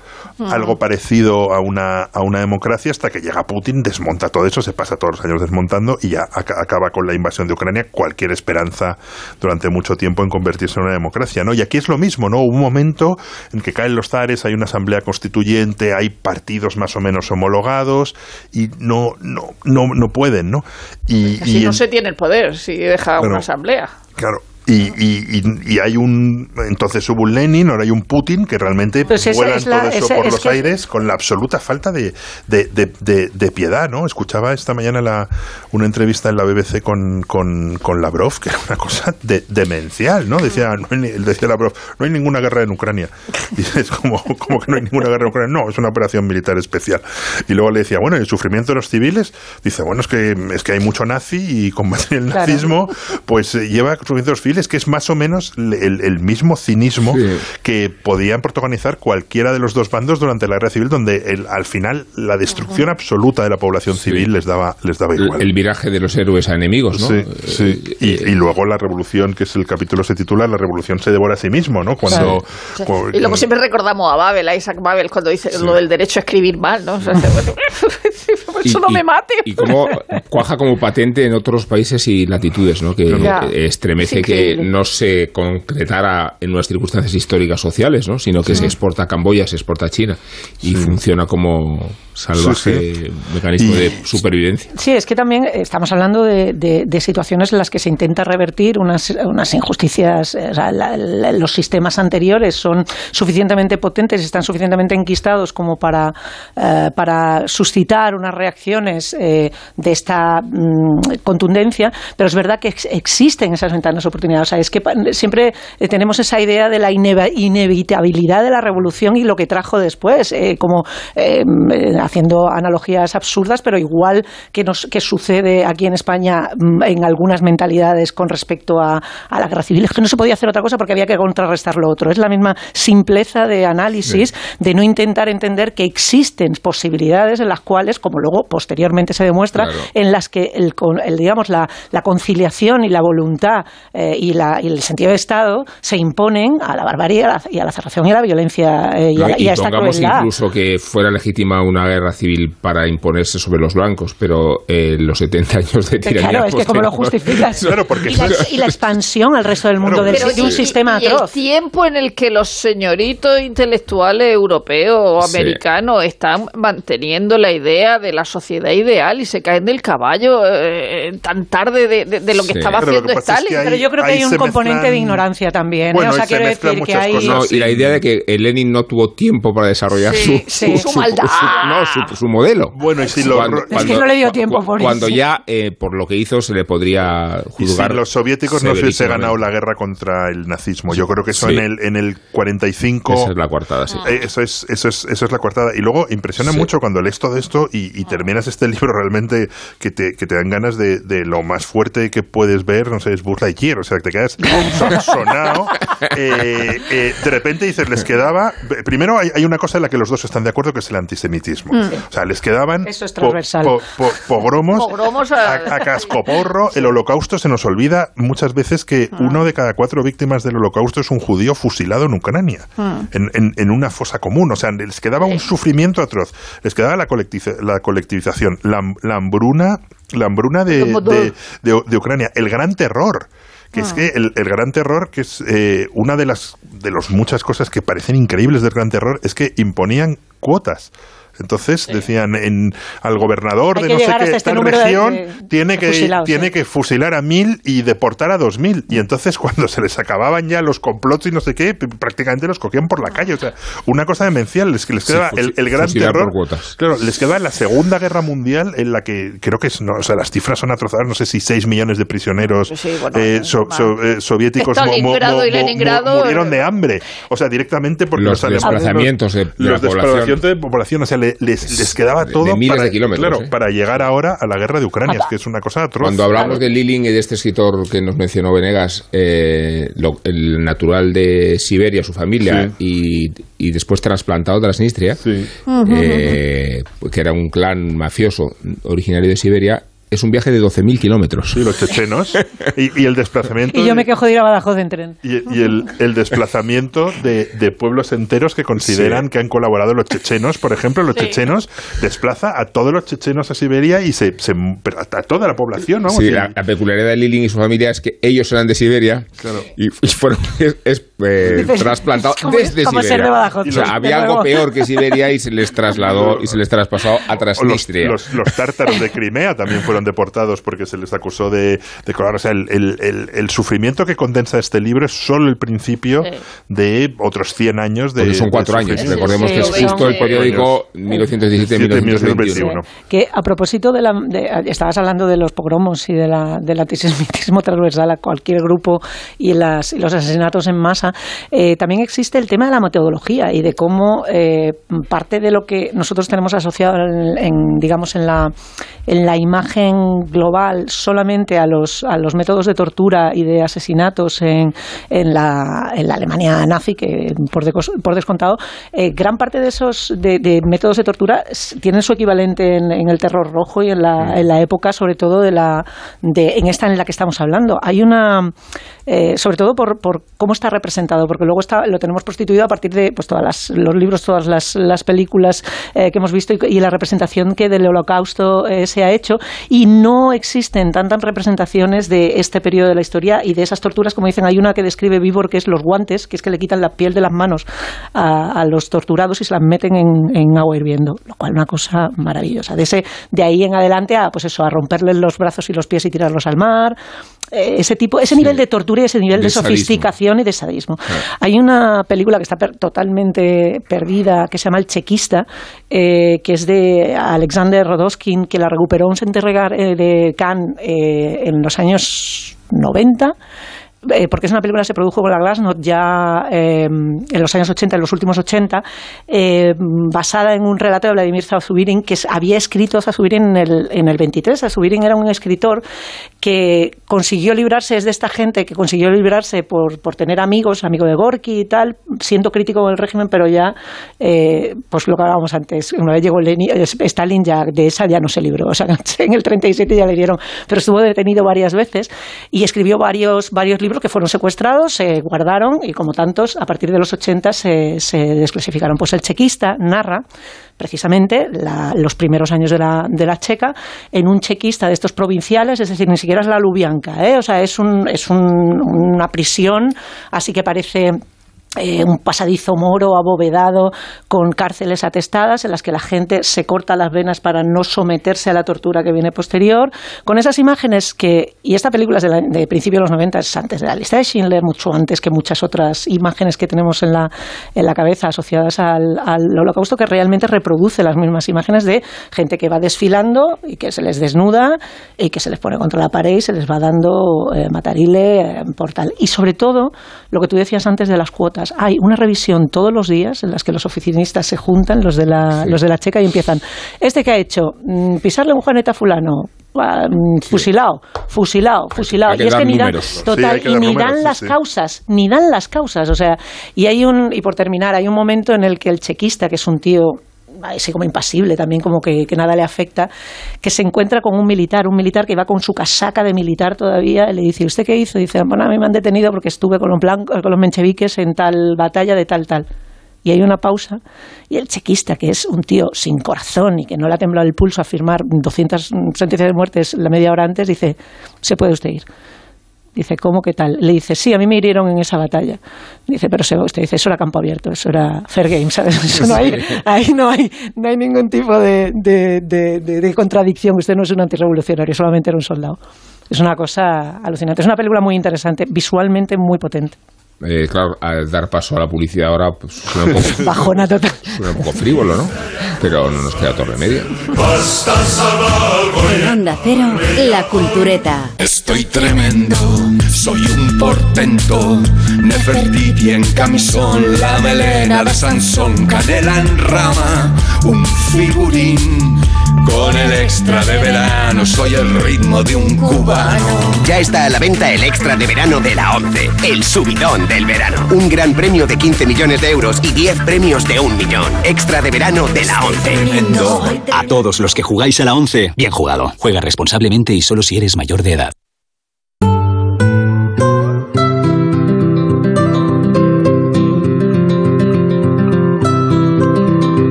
algo parecido a una, a una democracia hasta que llega Putin, desmonta todo eso, se pasa todos los años desmontando y ya aca- acaba con la invasión de Ucrania cualquier esperanza durante mucho tiempo en convertirse en una democracia, ¿no? Y aquí es lo mismo, ¿no? Hubo un momento en que caen los zares, hay una asamblea constituyente, hay partidos más o menos homologados y no, no, no, no pueden, ¿no? Y, Si no en- se tiene el poder, si deja una asamblea. Claro. Y, y, y- hay un. Entonces hubo un Lenin, ahora hay un Putin que realmente Pues vuelan es la- todo eso esa- por es los que- aires con la absoluta falta de, de, de- piedad, ¿no? Escuchaba esta mañana la, una entrevista en la BBC con, con, con Lavrov, que era una cosa de- demencial, ¿no? Decía, no hay, decía Lavrov, no hay ninguna guerra en Ucrania. <laughs> Y es como, como que no hay ninguna guerra en Ucrania. No, es una operación militar especial. Y luego le decía, bueno, ¿y el sufrimiento de los civiles? Dice, bueno, es que, es que hay mucho nazi y combatir el Claro. nazismo pues eh, lleva sufrimiento de los civiles, que es más o menos el, el mismo cinismo Sí. que podían protagonizar cualquiera de los dos bandos durante la guerra civil, donde el- al final la destrucción absoluta de la población civil les daba, les daba El, igual. el viraje de los héroes a enemigos, ¿no? Sí, Eh, sí. Y, y luego la revolución, que es el capítulo se titula La revolución se devora a sí mismo, ¿no? Cuando, cu- Y luego siempre recordamos a Babel, a Isaac Babel, cuando dice lo del derecho a escribir mal, ¿no? O sea, bueno, <laughs> <laughs> <laughs> eso no me mate. Y cómo cuaja como patente en otros países y latitudes, ¿no? Que Ya. estremece Es que increíble. no se concretara en unas circunstancias históricas sociales, ¿no? Sino que se exporta a Camboya, se exporta a China y funciona como salvaje Sí, mecanismo Y- de supervivencia. Sí, es que también estamos hablando de, de- de situaciones en las que se intenta revertir unas, unas injusticias. eh, o sea, la- la- los sistemas anteriores son suficientemente potentes, están suficientemente enquistados como para, eh, para suscitar unas reacciones eh, de esta mm, contundencia, pero es verdad que ex- existen esas ventanas de oportunidad. O sea, es que siempre eh, tenemos esa idea de la inevitabilidad de la revolución y lo que trajo después, eh, como eh, haciendo analogías absurdas, pero igual que, nos, que sucede aquí en España mm, en algunas mentalidades con respecto a, a la guerra civil. Es que no se podía hacer otra cosa porque había que contrarrestar lo otro. Es la misma simpleza de análisis, de no intentar entender que existen posibilidades en las cuales, como luego posteriormente se demuestra, Claro. en las que el, con- el, digamos, la, la conciliación y la voluntad eh, y, la- y el sentido de Estado se imponen a la barbarie y a la, y a la cerración y a la violencia eh, y, ¿no? a, y y a esta pongamos crueldad. incluso que fuera legítima una guerra civil para imponerse sobre los blancos, pero eh, los 70 años de tiranía Claro, es que como lo justificas. <laughs> Claro, porque y, la, y la expansión al resto del mundo Claro, del- de un y- sistema y, y el atroz. tiempo en el que los señoritos intelectuales europeos o Sí. americanos están manteniendo la idea de la sociedad ideal y se caen del caballo eh, tan tarde de, de- de lo que Sí. estaba Pero haciendo es Stalin. que hay- Pero yo creo que hay un componente mezclan- de ignorancia también. ¿eh? Bueno, o sea, ahí se quiero mezclan decir que muchas hay. cosas. No, Sí. y la idea de que el Lenin no tuvo tiempo para desarrollar Sí, su, sí, su maldad. no, su, su modelo. Bueno, y si lo- Cuando- Es que no le dio tiempo, por Cuando eso. ya, eh, por lo que hizo, se le podría Y si juzgar. los soviéticos no se hubiese ganado la guerra contra el nazismo. Yo creo que eso Sí. en, el, en el 45... Esa es la coartada, sí. Eh, Eso es, eso es, eso es la coartada. Y luego impresiona mucho cuando lees todo esto y, y terminas este <laughs> libro realmente que te, que te dan ganas de, de lo más fuerte que puedes ver, no sé, es Buzz Lightyear, o sea, que te quedas <laughs> son- sonado. Eh, eh, de repente dices, les quedaba... Primero hay, hay una cosa en la que los dos están de acuerdo, que es el antisemitismo. O sea, les quedaban Eso es po- transversal. po- po- pogromos, Pogromos a, a- a cascoporro. El holocausto se nos olvida muchas veces que uno de cada cuatro víctimas del holocausto es un judío fusilado en Ucrania, en, en- en una fosa común. O sea, les quedaba un sufrimiento atroz. Les quedaba la, colectiza- la colectivización, la, la hambruna, la hambruna de, de- de- de Ucrania, el gran terror. Que es que el, el gran terror, que es eh, una de las de las muchas cosas que parecen increíbles del gran terror, es que imponían cuotas. Entonces decían en, al gobernador Hay de no sé qué este tal de- región de- tiene que fusilados, tiene sí. que fusilar a mil y deportar a dos mil. Y entonces <laughs> cuando se les acababan ya los complots y no sé qué prácticamente los cogían por la calle. O sea una cosa demencial les, les quedaba el, el gran terror. claro les quedaba la segunda guerra mundial en la que creo que es no, o sea las cifras son atrozadas no sé si 6 millones de prisioneros bueno, eh, so- más. so- eh, soviéticos murieron eh, de hambre. O sea directamente porque Los desplazamientos de- de los la población. desplazamientos de población o sea le, le- les, les quedaba De- todo de miles para, de kilómetros, claro, ¿eh? para llegar ahora a la guerra de Ucrania, es que es una cosa atroz. Cuando hablamos de Liling y de este escritor que nos mencionó Venegas, eh, lo- el natural de Siberia, su familia, y, y después trasplantado de la Sinistria, eh, que era un clan mafioso originario de Siberia, es un viaje de 12.000 kilómetros. Sí, los chechenos. Y, y el desplazamiento. Y yo me quejo de ir a Badajoz en tren. Y, y el, el desplazamiento de, de pueblos enteros que consideran que han colaborado los chechenos, por ejemplo, los chechenos desplaza a todos los chechenos a Siberia y se, se- a, toda la población, ¿no? Sí, la, la peculiaridad de Liling y su familia es que ellos eran de Siberia y, y fueron <laughs> es, es, eh, trasplantados ¿cómo es- desde Siberia. ser de Badajoz? O sea, De había algo peor que <laughs> Siberia y se les trasladó y se les traspasó a O los, Transnistria. los- los tártaros de Crimea también fueron deportados porque se les acusó de, de colaborar. O sea, el, el- el- el sufrimiento que condensa este libro es solo el principio de otros 100 años de. Porque son de cuatro años. Recordemos que es justo el periódico 1917-1921. 1921. Que a propósito de la. de- estabas hablando de los pogromos y de la, del antisemitismo transversal a cualquier grupo y, las, y los asesinatos en masa, eh, también existe el tema de la metodología y de cómo eh, parte de lo que nosotros tenemos asociado en, en, digamos, en la, en la imagen global solamente a los, a los métodos de tortura y de asesinatos en, en, la, en la Alemania nazi, que por, decos- por descontado, eh, gran parte de esos de, de métodos de tortura tienen su equivalente en, en el terror rojo y en la, en la época, sobre todo de la de, en esta en la que estamos hablando. Hay una, eh, sobre todo por, por cómo está representado, porque luego está, lo tenemos prostituido a partir de pues, todas las, los libros, todas las, las películas eh, que hemos visto y, y la representación que del holocausto se ha hecho y no existen tantas representaciones de este periodo de la historia y de esas torturas, como dicen, hay una que describe Vibor que es los guantes, que es que le quitan la piel de las manos a, los torturados y se las meten en, en agua hirviendo, lo cual una cosa maravillosa. De, ese, de ahí en adelante a, pues eso, a romperles los brazos y los pies y tirarlos al mar, ese tipo, ese nivel de tortura y ese nivel de, De sadismo. sofisticación y de sadismo. Hay una película que está per- totalmente perdida que se llama El Chequista, eh, que es de Alexander Rodoskin, que la recuperó un Centre Regar- eh, de Cannes eh, en los años 90. Eh, porque es una película que se produjo con la Glasnost ya eh, en los años 80, en los últimos 80, eh, basada en un relato de Vladimir Zazubirin que había escrito Zazubirin en el, en el 23. Zazubirin era un escritor que consiguió librarse, es de esta gente que consiguió librarse por, por tener amigos, amigo de Gorky y tal, siendo crítico del régimen, pero ya, eh, pues lo que hablábamos antes, una vez llegó Lenin, Stalin, ya de esa ya no se libró, o sea, <laughs> en el 37 ya le dieron, pero estuvo detenido varias veces y escribió varios, varios libros que fueron secuestrados, se guardaron y como tantos, a partir de los 80 se, se desclasificaron. Pues el chequista narra precisamente la- los primeros años de la, de la checa en un chequista de estos provinciales, es decir, ni siquiera es la Lubianca, ¿eh? o sea, es, un, es un- una prisión, así que parece eh, un pasadizo moro abovedado con cárceles atestadas en las que la gente se corta las venas para no someterse a la tortura que viene posterior, con esas imágenes que, y esta película es de, la- de los 90, es antes de la lista de Schindler, mucho antes que muchas otras imágenes que tenemos en la, en la cabeza asociadas al, holocausto, que realmente reproduce las mismas imágenes de gente que va desfilando y que se les desnuda y que se les pone contra la pared y se les va dando eh, matarile eh, por tal. Y sobre todo, lo que tú decías antes de las cuotas, hay una revisión todos los días en las que los oficinistas se juntan, los de la, los de la checa, y empiezan, este que ha hecho, Mm, pisarle un juanete a fulano, Ah, mm, fusilado, fusilado, fusilado. y es que ni dan. Sí, total, y ni números, dan las sí. causas, ni dan las causas. O sea, y hay un, y por terminar, hay un momento en el que el chequista, que es un tío así como impasible, también como que, que nada le afecta, que se encuentra con un militar, un militar que va con su casaca de militar todavía, y le dice, ¿usted qué hizo? Y dice, bueno, a mí me han detenido porque estuve con los, blancos, con los mencheviques en tal batalla de tal, tal. Y hay una pausa, y el chequista, que es un tío sin corazón y que no le ha temblado el pulso a firmar 200 sentencias de muertes la media hora antes, dice, se puede usted ir. Dice, ¿cómo que tal? Le dice, sí, a mí me hirieron en esa batalla. Dice, pero se usted. Dice, eso era campo abierto, eso era fair game, ¿sabes? <laughs> Eso no hay, ahí no hay, no hay ningún tipo de, de, de- de- de contradicción. Usted no es un antirrevolucionario, solamente era un soldado. Es una cosa alucinante. Es una película muy interesante, visualmente muy potente. Eh, claro, al dar paso a la publicidad ahora pues, suena, un poco, <laughs> Bajona total. suena un poco frívolo, ¿no? pero no nos queda otro remedio. En Onda Cero, La Cultureta. Estoy tremendo, soy un portento. Nefertiti en camisón, la melena de Sansón, canela en rama, un figurín. Con el extra de verano, soy el ritmo de un cubano. Ya está a la venta el extra de verano de la 11, el subidón del verano. Un gran premio de 15 millones de euros y 10 premios de un millón. Extra de verano de la 11. A todos los que jugáis a la 11, bien jugado. Juega responsablemente y solo si eres mayor de edad.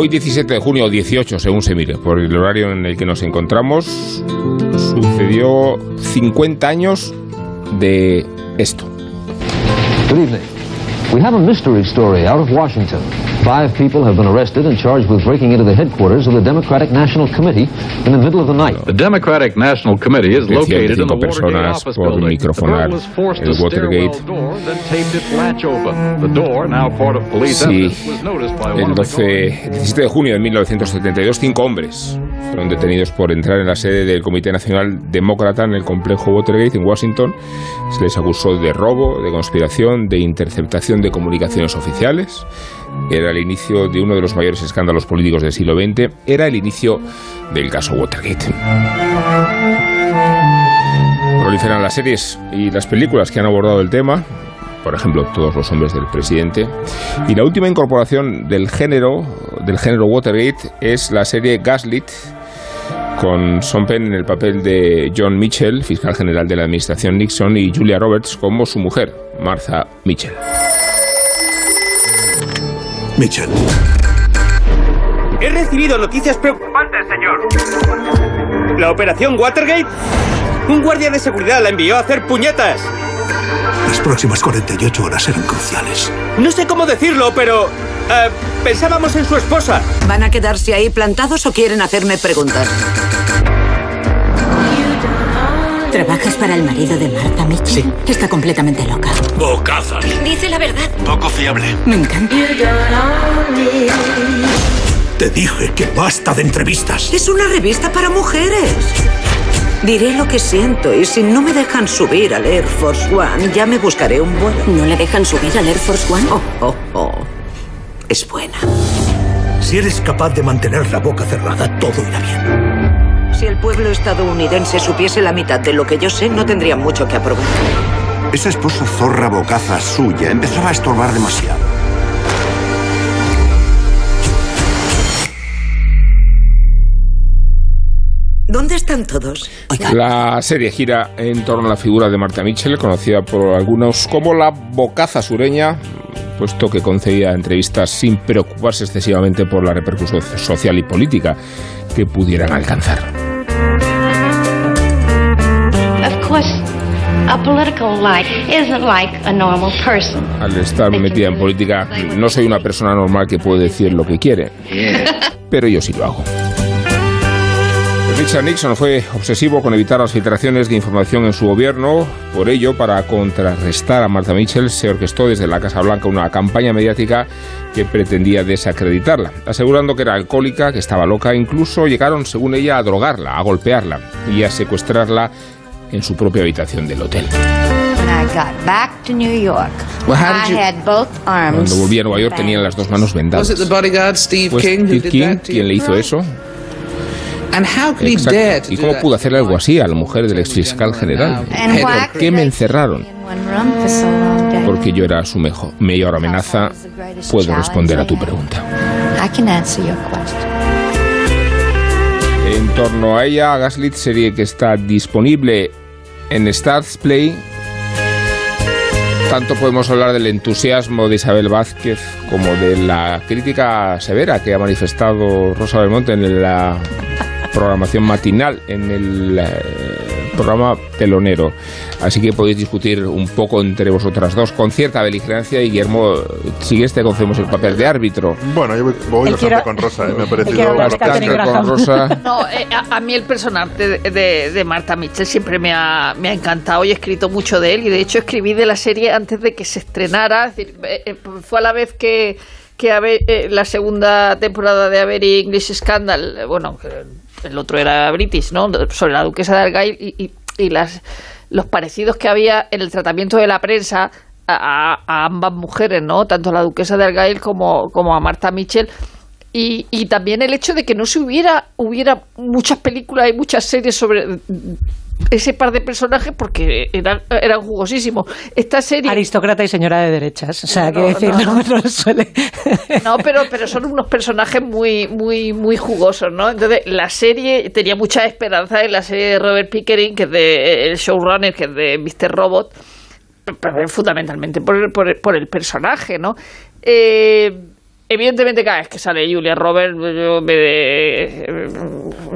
Hoy 17 de junio o 18, según se mire, por el horario en el que nos encontramos, sucedió 50 años de esto. Good evening. We have a mystery story out Washington. Five people have been arrested and charged with breaking into the headquarters of the Democratic National Committee in the middle of the night. The Democratic National Committee is located in the 25 Watergate office building. The microfonar girl was forced el to Watergate. stairwell door, then taped its latch open. The door, now part of police Sí, evidence, was noticed by one el of the 12, el 17 de junio de 1972, cinco hombres fueron detenidos por entrar en la sede del Comité Nacional Demócrata en el complejo Watergate en Washington. Se les acusó de robo, de conspiración, de interceptación de comunicaciones oficiales. Era el inicio de uno de los mayores escándalos políticos del siglo XX. Era el inicio del caso Watergate. Proliferan las series y las películas que han abordado el tema, por ejemplo, Todos los hombres del presidente. Y la última incorporación del género, del género Watergate, es la serie Gaslit, con Sean Penn en el papel de John Mitchell, fiscal general de la administración Nixon, y Julia Roberts como su mujer, Martha Mitchell. Mitchell. He recibido noticias preocupantes, señor. La operación Watergate. Un guardia de seguridad la envió a hacer puñetas. Las próximas 48 horas serán cruciales. No sé cómo decirlo, pero... eh, pensábamos en su esposa. ¿Van a quedarse ahí plantados o quieren hacerme preguntas? ¿Trabajas para el marido de Marta Mitchell? Sí. Está completamente loca. Bocazas. Dice la verdad. Poco fiable. Me encanta. Te dije que basta de entrevistas. Es una revista para mujeres. Diré lo que siento y si no me dejan subir al Air Force One, ya me buscaré un vuelo. ¿No le dejan subir al Air Force One? Oh, oh, oh. Es buena. Si eres capaz de mantener la boca cerrada, todo irá bien. Pueblo estadounidense supiese la mitad de lo que yo sé, no tendría mucho que aprobar. Esa esposa zorra bocaza suya empezaba a estorbar demasiado. ¿Dónde están todos? La serie gira en torno a la figura de Martha Mitchell, conocida por algunos como la bocaza sureña, puesto que concedía entrevistas sin preocuparse excesivamente por la repercusión social y política que pudieran alcanzar. A political life isn't like a normal person. Al estar metida en política, no soy una persona normal que puede decir lo que quiere, pero yo sí lo hago. Richard Nixon fue obsesivo con evitar las filtraciones de información en su gobierno. Por ello, para contrarrestar a Martha Mitchell, se orquestó desde la Casa Blanca una campaña mediática que pretendía desacreditarla, asegurando que era alcohólica, que estaba loca. Incluso llegaron, según ella, a drogarla, a golpearla y a secuestrarla en su propia habitación del hotel. When I got back to New York, Well, how did I you- had both arms. Cuando volví a Nueva York tenía las dos manos vendadas. Was it the bodyguard Steve ¿Fue Steve King quien le hizo eso? And how could he Exacto. ¿Y cómo pudo hacerle algo así a la mujer del exfiscal general? ¿Por qué me encerraron? Porque yo era su mejo- mayor amenaza. Puedo responder a tu pregunta. I can answer your question. En torno a ella, Gaslit, serie que está disponible en Stars Play. Tanto podemos hablar del entusiasmo de Isabel Vázquez como de la crítica severa que ha manifestado Rosa Belmonte en la programación matinal en el eh, programa telonero. Así que podéis discutir un poco entre vosotras dos con cierta beligerancia y Guillermo, si este conocemos el papel de árbitro. Bueno, yo voy bastante quiere- con Rosa, ¿eh? me ha parecido... Bastante con. Rosa. <laughs> No, eh, a, a mí el personaje de, de- de Marta Mitchell siempre me ha, me ha encantado y he escrito mucho de él y de hecho escribí de la serie antes de que se estrenara. Es decir, eh, eh, fue a la vez que, que eh, la segunda temporada de Avery English Scandal, bueno, el otro era British, ¿no? Sobre la duquesa de Argyle y, las, los parecidos que había en el tratamiento de la prensa a, a ambas mujeres, ¿no? Tanto a la duquesa de Argyle como, como a Marta Mitchell. Y, y también el hecho de que no se hubiera, hubiera muchas películas y muchas series sobre ese par de personajes porque eran, eran jugosísimos. Esta serie... Aristócrata y señora de derechas. O sea, No, que decir, no, no, no suele. No, pero, pero son unos personajes muy, muy, muy jugosos, ¿no? Entonces, la serie tenía mucha esperanza en la serie de Robert Pickering, que es de el showrunner, que es de Mr. Robot, pero fundamentalmente por el, por el, por el personaje, ¿no? Eh, evidentemente cada vez que sale Julia Roberts yo me,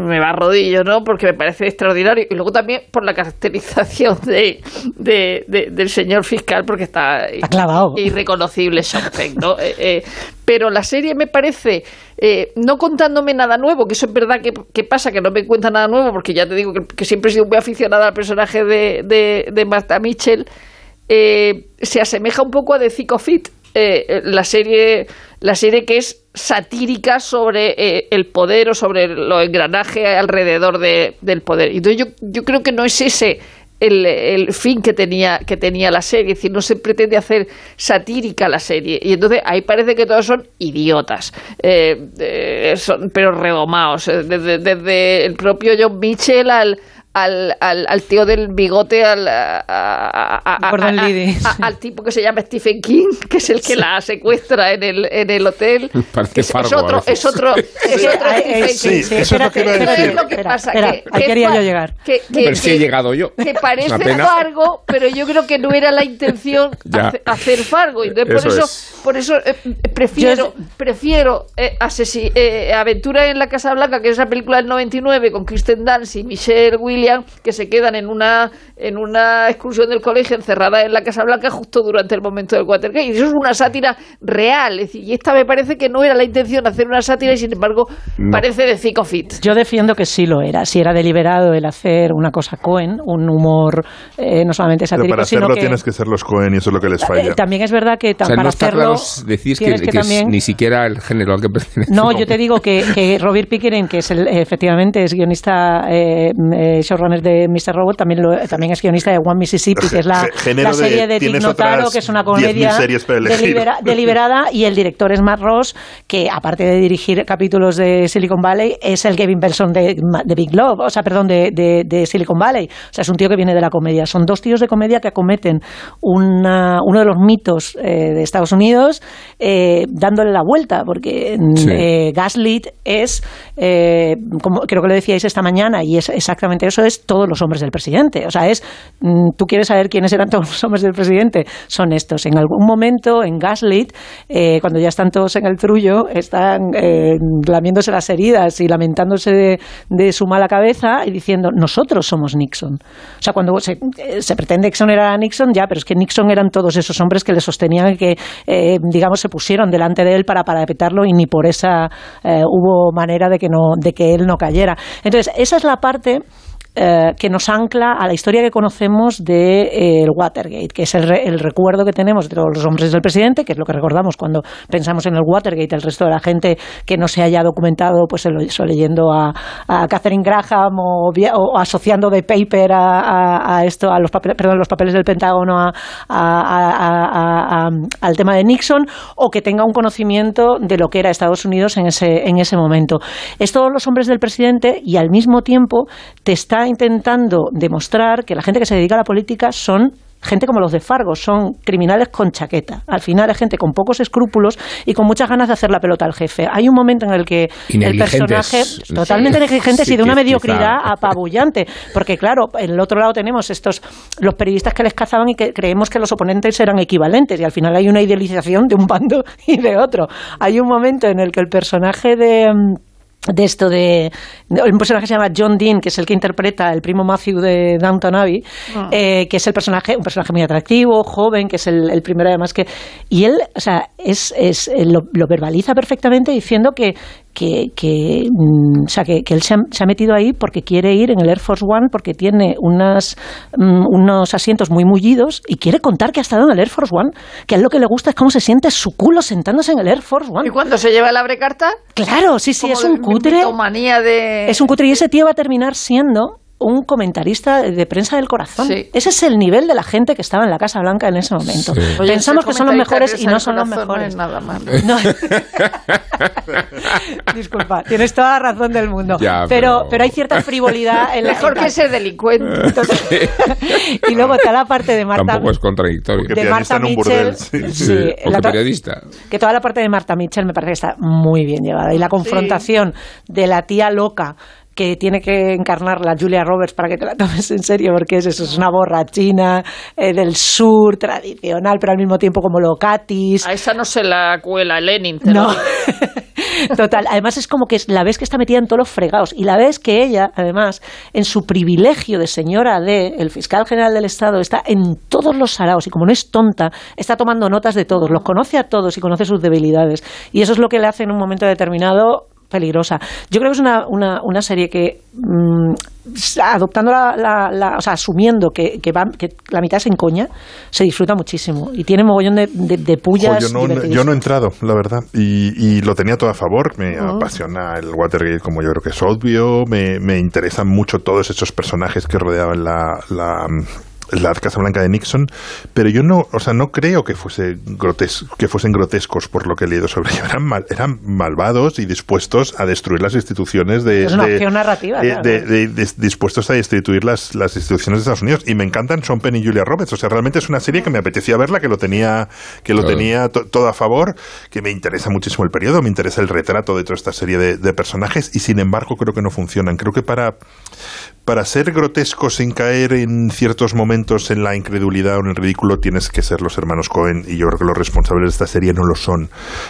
me va a rodillo, ¿no? Porque me parece extraordinario. Y luego también por la caracterización de, de- de- del señor fiscal, porque está, clavado. irreconocible Sean ¿no? Eh, eh, pero la serie me parece, eh, no contándome nada nuevo, que eso es verdad que, que pasa, que no me cuenta nada nuevo, porque ya te digo que, que siempre he sido muy aficionada al personaje de, de, de Martha Mitchell, eh, se asemeja un poco a The Thick of It, eh, la serie la serie que es satírica sobre eh, el poder o sobre los engranajes alrededor de- del poder. Entonces yo, yo creo que no es ese el, el fin que tenía, que tenía la serie, es decir, no se pretende hacer satírica la serie. Y entonces ahí parece que todos son idiotas, eh, eh, son, pero redomados, eh, desde, desde el propio John Mitchell al, al, al, al tío del bigote, al, a- a- a- a- Gordon a- Liddy. a- al tipo que se llama Stephen King, que es el que la secuestra en el, en el hotel. <laughs> Parece es, es Fargo otro, es otro, es Sí, otro Stephen King. sí, sí, eso es lo que iba a Pero decir. es lo que Espera, pasa, espera, que- ahí que quería yo llegar. que- que- Pero sí he llegado yo. que parece. Fargo, pero yo creo que no era la intención <laughs> hacer Fargo. Y entonces por Eso eso, es. por eso eh, prefiero, prefiero eh, eh, Aventura en la Casa Blanca, que es esa película del 99 con Kristen Dunst y Michelle Williams, que se quedan en una en una excursión del colegio encerrada en la Casa Blanca justo durante el momento del Watergate. Y eso es una sátira real. Es decir, y esta me parece que no era la intención hacer una sátira y sin embargo No. parece de Thick of It. Yo defiendo que sí lo era, si era deliberado el hacer una cosa Cohen, un humor eh, no solamente Pero satírico, para sino hacerlo que tienes que ser los Cohen y eso es lo que les eh, falla. también es verdad que ta- O sea, para no está hacerlo claro, decís que, que que es también ni siquiera el género al que pertenece. No, yo te digo que, que Robert Pickering, que es el, efectivamente es guionista, eh, eh, showrunner de Mr. Robot, también, lo- también es guionista de One Mississippi, que es la, <laughs> la serie de- de Tig Notaro, que es una 10.000 comedia delibera- <laughs> deliberada, y el director es Matt Ross, que aparte de dirigir capítulos de Silicon Valley, es el Kevin Belson de, de Big Love, o sea, perdón, de, de- de Silicon Valley. O sea, es un tío que viene de la comedia. Son dos tíos de comedia que acometen una- uno de los mitos eh, de Estados Unidos eh, dándole la vuelta, porque mm, Sí. eh, Gaslit es, eh, como creo que lo decíais esta mañana, y es exactamente eso, es todos los hombres del presidente. O sea, es, mm, tú quieres saber quiénes eran todos los hombres del presidente, son estos. En algún momento, en Gaslit, eh, cuando ya están todos en el trullo, están eh, lamiéndose las heridas y lamentándose de, su mala cabeza y diciendo, nosotros somos Nixon. O sea, cuando se, eh, se pretende Nixon era Nixon, ya, pero es que Nixon eran todos esos hombres que le sostenían y que, eh, digamos, se pusieron delante de él para parapetarlo y ni por esa eh, hubo manera de que, no, de que él no cayera. Entonces, esa es la parte eh, que nos ancla a la historia que conocemos de, eh, el Watergate, que es el, re- el recuerdo que tenemos de todos los hombres del presidente, que es lo que recordamos cuando pensamos en el Watergate, el resto de la gente que no se haya documentado, pues eso leyendo a, Catherine Graham o, asociando de paper a, esto, a los papeles, del Pentágono al tema de Nixon, o que tenga un conocimiento de lo que era Estados Unidos en ese, en ese momento. Es todos los hombres del presidente y al mismo tiempo te está intentando demostrar que la gente que se dedica a la política son gente como los de Fargo, son criminales con chaqueta. Al final es gente con pocos escrúpulos y con muchas ganas de hacer la pelota al jefe. Hay un momento en el que el personaje totalmente negligentes Sí, y de una mediocridad quizá- apabullante, porque claro, en el otro lado tenemos estos los periodistas que les cazaban y que creemos que los oponentes eran equivalentes y al final hay una idealización de un bando <laughs> y de otro. Hay un momento en el que el personaje de mm, de esto de, de- un personaje que se llama John Dean que es el que interpreta el primo Matthew de Downton Abbey Ah. eh, que es el personaje un personaje muy atractivo joven que es el, el primero además que y él o sea es, es eh, lo, lo verbaliza perfectamente diciendo que que, que, mm, o sea, que, que él se ha, se ha metido ahí porque quiere ir en el Air Force One porque tiene unas, mm, unos asientos muy mullidos y quiere contar que ha estado en el Air Force One, que a él lo que le gusta es cómo se siente su culo sentándose en el Air Force One. ¿Y cuando se lleva el abrecarta? Claro, sí, sí, es un cutre. de... Es un cutre y ese tío va a terminar siendo un comentarista de prensa del corazón. Sí. Ese es el nivel de la gente que estaba en la Casa Blanca en ese momento. Oye, Pensamos que son los mejores y no son los mejores. No es nada malo. No. <laughs> <laughs> Disculpa, tienes toda la razón del mundo. Ya, pero, pero- pero hay cierta frivolidad en la Mejor que ser delincuente. <laughs> Y luego está la parte de Marta, Tampoco es contradictorio. de Marta Mitchell. Sí, sí, porque la periodista. que toda la parte de Marta Mitchell me parece que está muy bien llevada. Y la confrontación de la tía loca que tiene que encarnar la Julia Roberts para que te la tomes en serio, porque es eso, es una borrachina eh, del sur, tradicional, pero al mismo tiempo como locatis. A esa no se la cuela Lenin. te No. <laughs> Total, además es como que la ves que está metida en todos los fregados y la ves que ella, además, en su privilegio de señora D, el fiscal general del Estado, está en todos los saraos y como no es tonta, está tomando notas de todos, los conoce a todos y conoce sus debilidades. Y eso es lo que le hace en un momento determinado peligrosa. Yo creo que es una, una, una serie que, mm, s- adoptando la, la- la- o sea, asumiendo que, que, va, que la mitad es en coña, se disfruta muchísimo y tiene mogollón de, de, de Jo, pullas. yo, no, yo no he entrado, la verdad, y, y lo tenía todo a favor. Me apasiona el Watergate, como yo creo que es obvio. Me, me interesan mucho todos esos personajes que rodeaban la, la, la Casa Blanca de Nixon, pero yo no, o sea, no creo que fuese grotes, que fuesen grotescos por lo que he leído sobre ellos. Eran, mal- eran malvados y dispuestos a destruir las instituciones de, Es una de- opción narrativa, claro. de- de- de- dispuestos a destituir las, las instituciones de Estados Unidos. Y me encantan Sean Penn y Julia Roberts. O sea, realmente es una serie que me apetecía verla, que lo tenía, que lo Claro. tenía to- todo a favor, que me interesa muchísimo el periodo, me interesa el retrato de toda esta serie de, de personajes y sin embargo creo que no funcionan. Creo que para, para ser grotesco sin caer en ciertos momentos en la incredulidad o en el ridículo tienes que ser los hermanos Cohen y yo creo que los responsables de esta serie no lo son.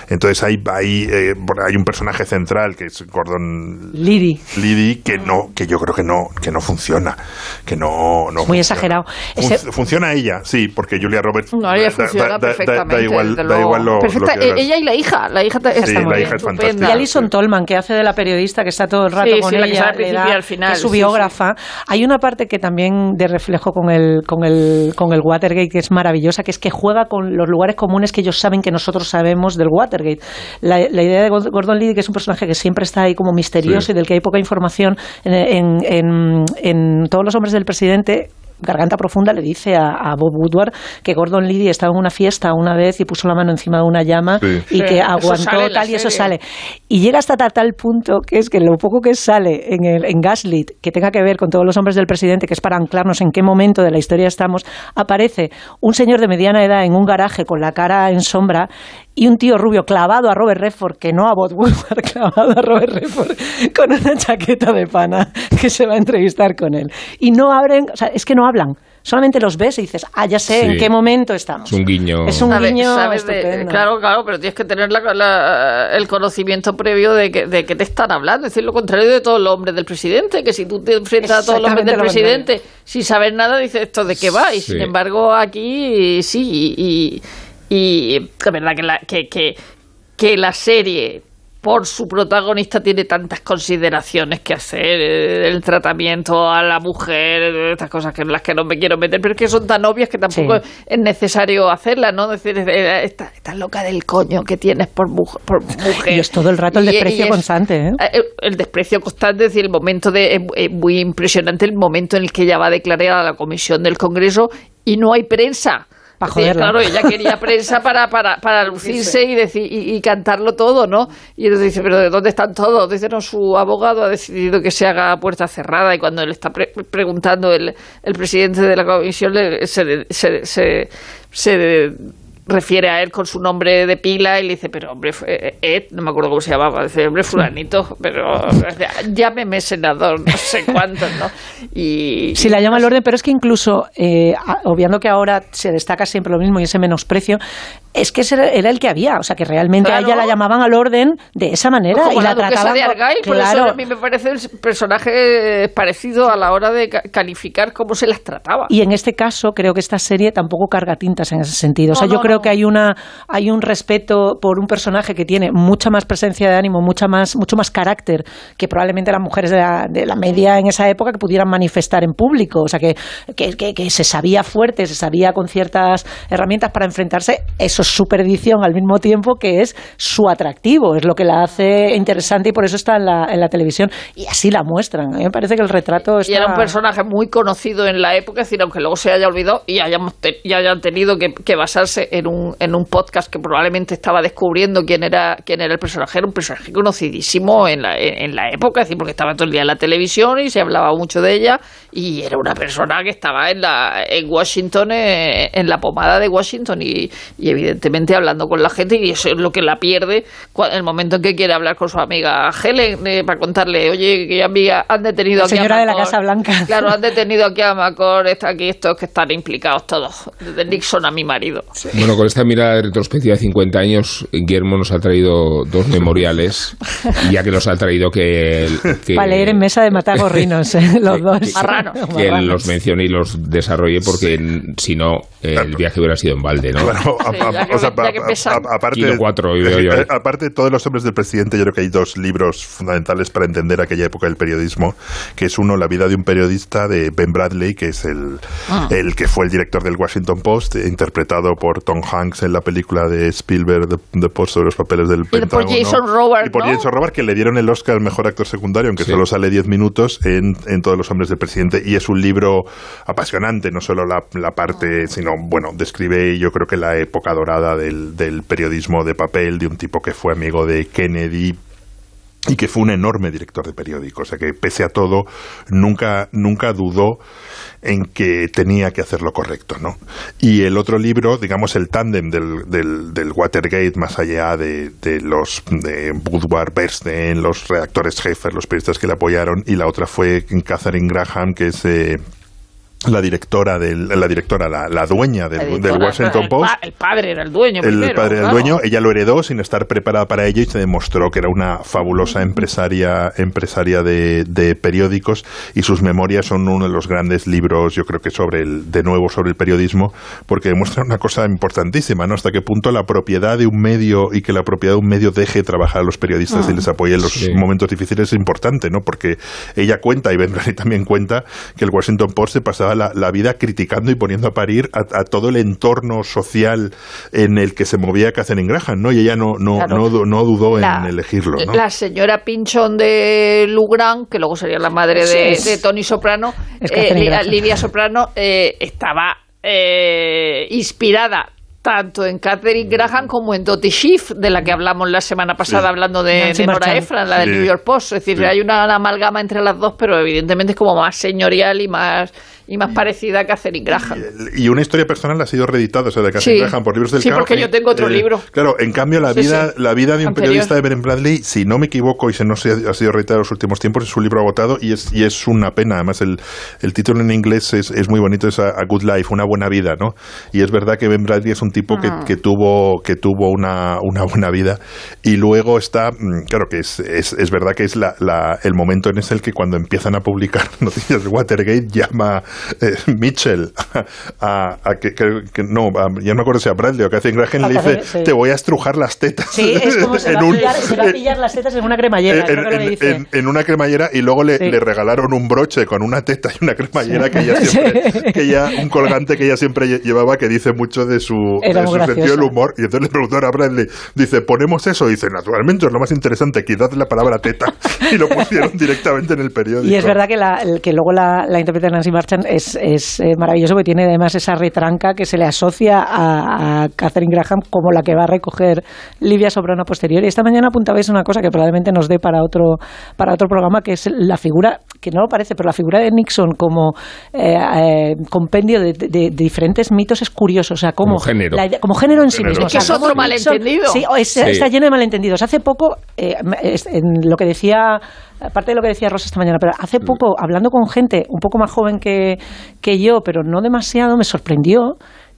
Entonces hay, hay, eh, hay un personaje central que es Gordon Liddy. Liddy que no que yo creo que no que no funciona que no, no Muy funciona. exagerado. Fun- Ese- funciona ella sí porque Julia Roberts No, ella da- funciona da- da- da- perfectamente. da igual da igual lo, lo Perfecta. que hagas. E- Ella y la hija. La hija está Sí, muy la bien, hija es fantástica. Y Alison Tolman, que hace de la periodista que está todo el rato Sí, con sí, la que ella, sale al le principio da- y al final, que es su sí, biógrafa. Hay una parte que también de reflejo con el, con el, con el Watergate que es maravillosa, que es que juega con los lugares comunes que ellos saben que nosotros sabemos del Watergate. La, la idea de Gord- Gordon Liddy, que es un personaje que siempre está ahí como misterioso Sí. y del que hay poca información en, en, en- en todos los hombres del presidente. Garganta Profunda le dice a, a Bob Woodward que Gordon Liddy estaba en una fiesta una vez y puso la mano encima de una llama Sí. y Sí, que aguantó tal y eso sale. Y llega hasta tal, tal punto que es que lo poco que sale en, el, en Gaslit, que tenga que ver con todos los hombres del presidente, que es para anclarnos en qué momento de la historia estamos, aparece un señor de mediana edad en un garaje con la cara en sombra y un tío rubio clavado a Robert Redford, que no a Bob Woodward, <laughs> clavado a Robert Redford con una chaqueta de pana que se va a entrevistar con él. Y no abren, o sea, es que no hablan. Solamente los ves y dices, ah, ya sé Sí. en qué momento estamos. Es un guiño. Es un Sabes- guiño sabes de- claro, claro, pero tienes que tener la- la- el conocimiento previo de que, de que te están hablando. Es decir, lo contrario de todos los hombres del presidente, que si tú te enfrentas a todos los hombres del lo presidente sin saber nada, dices esto de qué va. Y Sí. sin embargo, aquí sí. Y, y la verdad que la, que, que, que la serie por su protagonista tiene tantas consideraciones que hacer, eh, el tratamiento a la mujer, eh, estas cosas que en las que no me quiero meter, pero es que son tan obvias que tampoco Sí. es necesario hacerlas, ¿no? Decir, eh, esta, esta loca del coño que tienes por, mujer- por mujer. Y es todo el rato el Y- desprecio y es- constante, ¿eh? eh, El desprecio constante, es decir, el momento de. Es, es muy impresionante el momento en el que ella va a declarar a la comisión del Congreso y no hay prensa. Claro, ella quería <laughs> prensa para, para, para lucirse y, decir, y, y cantarlo todo, ¿no? Y él dice, ¿pero de dónde están todos? Dice, no, su abogado ha decidido que se haga a puerta cerrada y cuando le está pre- preguntando el, el presidente de la comisión, le- se, se, se, se refiere a él con su nombre de pila y le dice, pero hombre, fue- Ed, no me acuerdo cómo se llamaba, dice, hombre, fulanito, pero <laughs> llámeme senador, no sé cuánto, ¿no? Y Sí, la llama al orden, pero es que incluso, eh, obviando que ahora se destaca siempre lo mismo y ese menosprecio, es que ese era el que había, o sea que realmente a ella la llamaban al orden de esa manera Como y la, duquesa trataban de Argyle, por eso claro. a mí me parece el personaje parecido a la hora de ca- calificar cómo se las trataba. Y en este caso creo que esta serie tampoco carga tintas en ese sentido. O sea, No, yo no, creo no. que hay una hay un respeto por un personaje que tiene mucha más presencia de ánimo, mucha más mucho más carácter que probablemente las mujeres de la, de la media en esa época que pudieran manifestar en público. O sea, que, que, que- que se sabía fuerte, se sabía con ciertas herramientas para enfrentarse. Eso es su perdición al mismo tiempo que es su atractivo, es lo que la hace interesante y por eso está en la, en la televisión. Y así la muestran. A mí me parece que el retrato está... Y era un personaje muy conocido en la época, es decir, aunque luego se haya olvidado y, hayamos te- y hayan tenido que, que basarse en un, en un podcast que probablemente estaba descubriendo quién era quién era el personaje, era un personaje conocidísimo en la, en, en la época, es decir, porque estaba todo el día en la televisión y se hablaba mucho de ella y era una persona que estaba en, la, en Washington, eh, en la pomada de Washington y, y evidentemente hablando con la gente y eso es lo que la pierde en el momento en que quiere hablar con su amiga Helen eh, para contarle, oye, que amiga han detenido La aquí a señora de la Macor". Casa Blanca. Claro, han <laughs> detenido aquí a Macor, está aquí estos que están implicados todos, desde Nixon a mi marido. Bueno, con esta mirada de retrospectiva de 50 años, Guillermo nos ha traído dos memoriales, ya que los ha traído que... que Para leer en mesa de matar gorrinos, <laughs> ¿eh? los dos. que él los mencione y los desarrolle porque n- si no el viaje hubiera sido en balde, ¿no? Claro, a- a- o sea, aparte, Kilo cuatro, y veo yo. eh, aparte de todos los hombres del presidente, yo creo que hay dos libros fundamentales para entender aquella época del periodismo, que es uno, La vida de un periodista, de Ben Bradley, que es el, Ah. el que fue el director del Washington Post, interpretado por Tom Hanks en la película de Spielberg, The, The Post sobre los papeles del Y por. Jason Robards, Y por ¿no? Jason Robards, que le dieron el Oscar al mejor actor secundario, aunque solo sale 10 minutos, en, en Todos los hombres del presidente. Y es un libro apasionante, no solo la, la parte, sino, bueno, describe yo creo que la época dorada del, periodismo de papel, de un tipo que fue amigo de Kennedy, y que fue un enorme director de periódico, o sea que pese a todo nunca nunca dudó en que tenía que hacer lo correcto, ¿no? Y el otro libro, digamos el tándem del, del, Watergate, más allá de, los de Woodward, Bernstein, los redactores jefes, los periodistas que le apoyaron, y la otra fue Catherine Graham, que es eh, la directora del, la directora, la, la dueña del, La del Washington el, Post pa- el padre era el dueño. el primero, padre del claro. dueño, ella lo heredó sin estar preparada para ello y se demostró que era una fabulosa empresaria, empresaria de, de periódicos y sus memorias son uno de los grandes libros, yo creo que sobre el, de nuevo sobre el periodismo, porque demuestra una cosa importantísima, ¿no? Hasta qué punto la propiedad de un medio y que la propiedad de un medio deje trabajar a los periodistas Ah. y les apoye en los Sí. momentos difíciles es importante, ¿no? Porque ella cuenta, y Ben Bradley también cuenta, que el Washington Post se pasaba la, la vida criticando y poniendo a parir a, a todo el entorno social en el que se movía Catherine Graham, ¿no? Y ella no, no, Claro. no, no dudó La- en elegirlo, ¿no? La señora Pinchón de Lugran, que luego sería la madre de, Sí. de Tony Soprano, eh. Livia Soprano, eh, estaba eh, inspirada tanto en Catherine Graham como en Dottie Schiff, de la que hablamos la semana pasada Sí. hablando de, de Nora Marchand. Ephron, la del Sí. New York Post. Es decir, Sí. hay una, una amalgama entre las dos, pero evidentemente es como más señorial y más, y más parecida a Catherine Graham. Y una historia personal ha sido reeditada, o sea, de Catherine Sí. Graham por libros del Sí, porque yo tengo otro libro. Claro, en cambio, la vida, sí. la vida de un Anterior. periodista de Ben Bradley, si no me equivoco, y si no se ha, ha sido reeditada en los últimos tiempos, es un libro agotado y es, y es una pena. Además, el, el título en inglés es, es muy bonito, es a, A Good Life, una buena vida, ¿no? Y es verdad que Ben Bradley es un tipo que, que tuvo, que tuvo una, una buena vida. Y luego está, mm, claro que es, es, es verdad que es la, la- el momento en el que cuando empiezan a publicar <laughs> noticias de Watergate llama eh, <laughs> Mitchell a, a que, que- que- no, a- ya no me acuerdo si a Bradley o a Catherine Graham le dice sí. te voy a estrujar las tetas Sí, es como <laughs> se va, a un- pillar, se va a pillar las tetas en una cremallera. en, que le en- dice. en- en una cremallera y luego le, Sí. le regalaron un broche con una teta y una cremallera que ella siempre, <laughs> que ella, un colgante que ella siempre lle- llevaba que dice mucho de su, de sentido del humor. Y entonces le preguntaron a Bradley, dice, ¿ponemos eso? Y dice, naturalmente, es lo más interesante, quitad la palabra teta. Y lo pusieron directamente en el periódico. Y es verdad que, la, que luego la, la interpreta Nancy Marchand es, es eh, maravilloso porque tiene además esa retranca que se le asocia a, a Catherine Graham como la que va a recoger Livia Soprano posterior. Y esta mañana apuntabais una cosa que probablemente nos dé para otro, para otro programa, que es la figura, que no lo parece, pero la figura de Nixon como eh, eh, compendio de, de- de diferentes mitos es curioso. O sea, como, Como género. la como género en sí Género. mismo. Es que O sea, es otro Nixon- malentendido. Sí, o es- Sí. está lleno de malentendidos. Hace poco, eh, en lo que decía, aparte de lo que decía Rosa esta mañana, pero hace poco, hablando con gente un poco más joven que, que yo, pero no demasiado, me sorprendió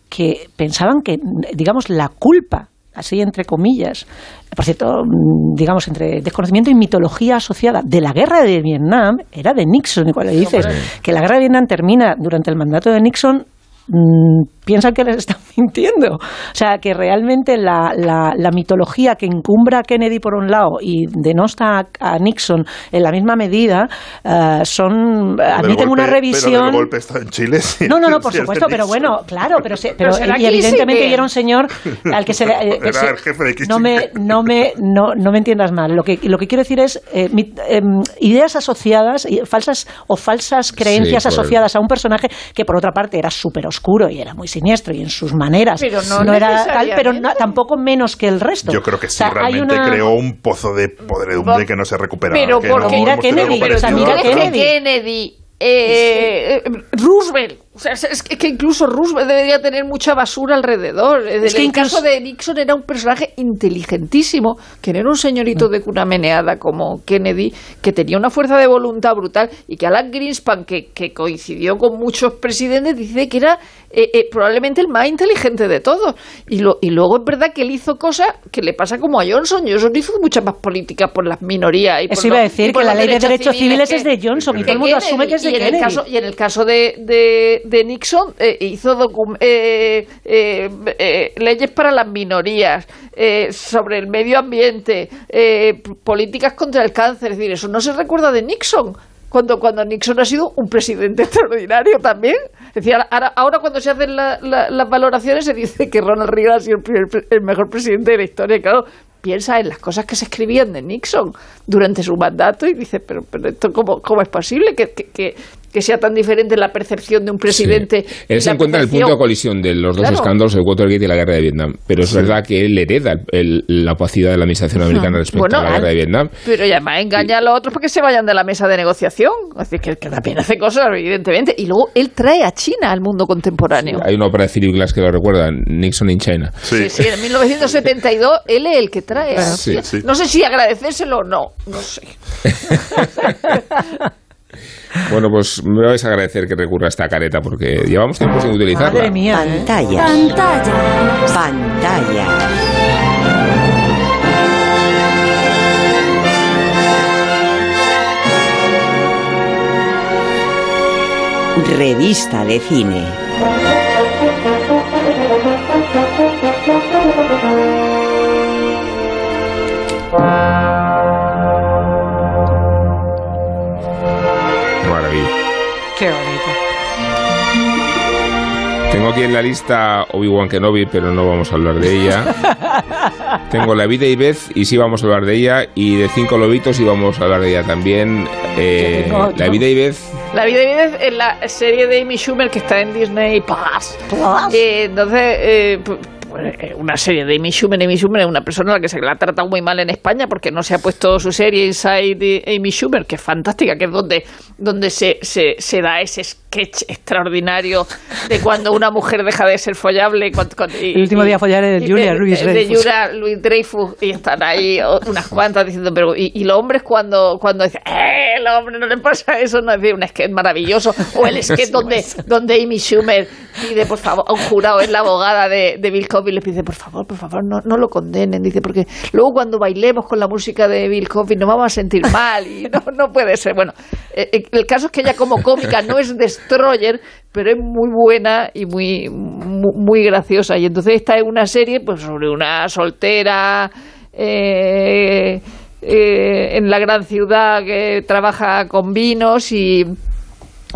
que pensaban que, digamos, la culpa así entre comillas, por cierto, mm, digamos, entre desconocimiento y mitología asociada de la guerra de Vietnam, era de Nixon. Y cuando dices que la guerra de Vietnam termina durante el mandato de Nixon, mm, piensan que les están <laughs> mintiendo. O sea, que realmente la, la, la mitología que encumbra a Kennedy por un lado y denosta a, a Nixon en la misma medida eh, son admiten una revisión. Pero del golpe está en Chile. sí. No, no, no, <laughs> por Sí, supuesto, pero bueno, claro, pero, se- <laughs> pero, y evidentemente Kissinger. y era un señor al que se eh, Era se- el jefe de no me no me no, no me entiendas mal. Lo que lo que quiero decir es eh, mi- em, ideas asociadas y falsas o falsas creencias asociadas a un personaje que por otra parte era súper oscuro y era muy siniestro y en sus maneras Pero no era tal, pero no- tampoco menos que el resto. Yo creo que O sí, sea, realmente una- creó un pozo de podredumbre que no se recupera. Pero que porque no mira Kennedy, pero parecido también a- Kennedy, Kennedy eh, eh, Roosevelt. O sea, es que, que incluso Roosevelt debería tener mucha basura alrededor. En Es que el incluso- caso de Nixon era un personaje inteligentísimo, que no era un señorito de cuna meneada como Kennedy, que tenía una fuerza de voluntad brutal y que Alan Greenspan, que, que coincidió con muchos presidentes, dice que era eh, eh, probablemente el más inteligente de todos. Y, lo, y luego es verdad que él hizo cosas que le pasa como a Johnson. Johnson hizo muchas más políticas por las minorías. Y por Eso iba a decir que la ley de derechos civiles que- es de Johnson y todo el mundo Kennedy. asume que es de y en el Kennedy. caso y en el caso de, de, de Nixon eh, hizo eh, eh, eh, leyes para las minorías eh, sobre el medio ambiente políticas contra el cáncer es decir eso no se recuerda de Nixon cuando, cuando Nixon ha sido un presidente <laughs> extraordinario también. Es decir, ahora, ahora cuando se hacen la- la- las valoraciones se dice que Ronald Reagan ha sido el, primer el mejor presidente de la historia. Claro, piensa en las cosas que se escribían de Nixon durante su mandato y dice, pero, pero esto cómo, cómo es posible que, que- que- que sea tan diferente la percepción de un presidente. Él se encuentra en el punto de colisión de los dos Claro. escándalos, el Watergate y la guerra de Vietnam. Pero es verdad que él hereda el- la opacidad de la administración americana respecto Bueno, a la guerra de Vietnam. Pero ya más engaña a los otros porque se vayan de la mesa de negociación. Es decir, que, que también hace cosas, evidentemente. Y luego él trae a China al mundo contemporáneo. Hay una obra de Philip Glass que lo recuerda, Nixon in China. Sí, sí, en 1972 él es el que trae. No sé si agradecérselo o no. No sé. <laughs> <laughs> Bueno, pues me vais a agradecer que recurra a esta careta porque llevamos tiempo sin utilizarla. Madre mía. ¿eh? Pantallas. Pantallas. Pantallas. Revista de cine. Aquí en la lista Obi-Wan Kenobi, pero no vamos a hablar de ella. <laughs> Tengo La vida y Beth, y sí vamos a hablar de ella. Y de Cinco Lobitos, y vamos a hablar de ella también. Eh, tengo la vida y Beth, La vida de vida es en la serie de Amy Schumer que está en Disney Plus. Eh, entonces, eh, pu- pues, eh, una serie de Amy Schumer. Amy Schumer es una persona a la que se la ha tratado muy mal en España porque no se ha puesto su serie Inside Amy Schumer, que es fantástica, que es donde, donde se, se, se da ese sketch extraordinario de cuando una mujer deja de ser follable. con- y- El último día a follar es y- Julia de- Louis de Dreyfus. Julia Louis Dreyfus y están ahí unas cuantas diciendo pero y, y los hombres cuando cuando dicen eh hombre no le pasa eso no es decir, un sketch maravilloso o el sketch donde donde Amy Schumer pide por favor un jurado es la abogada de, de Bill Cosby le pide por favor por favor no, no lo condenen dice porque luego cuando bailemos con la música de Bill Cosby nos vamos a sentir mal y no, no puede ser bueno eh, eh, el caso es que ella como cómica no es destroyer pero es muy buena y muy, muy, muy graciosa. Y entonces esta es una serie pues sobre una soltera eh, eh, en la gran ciudad que trabaja con vinos y,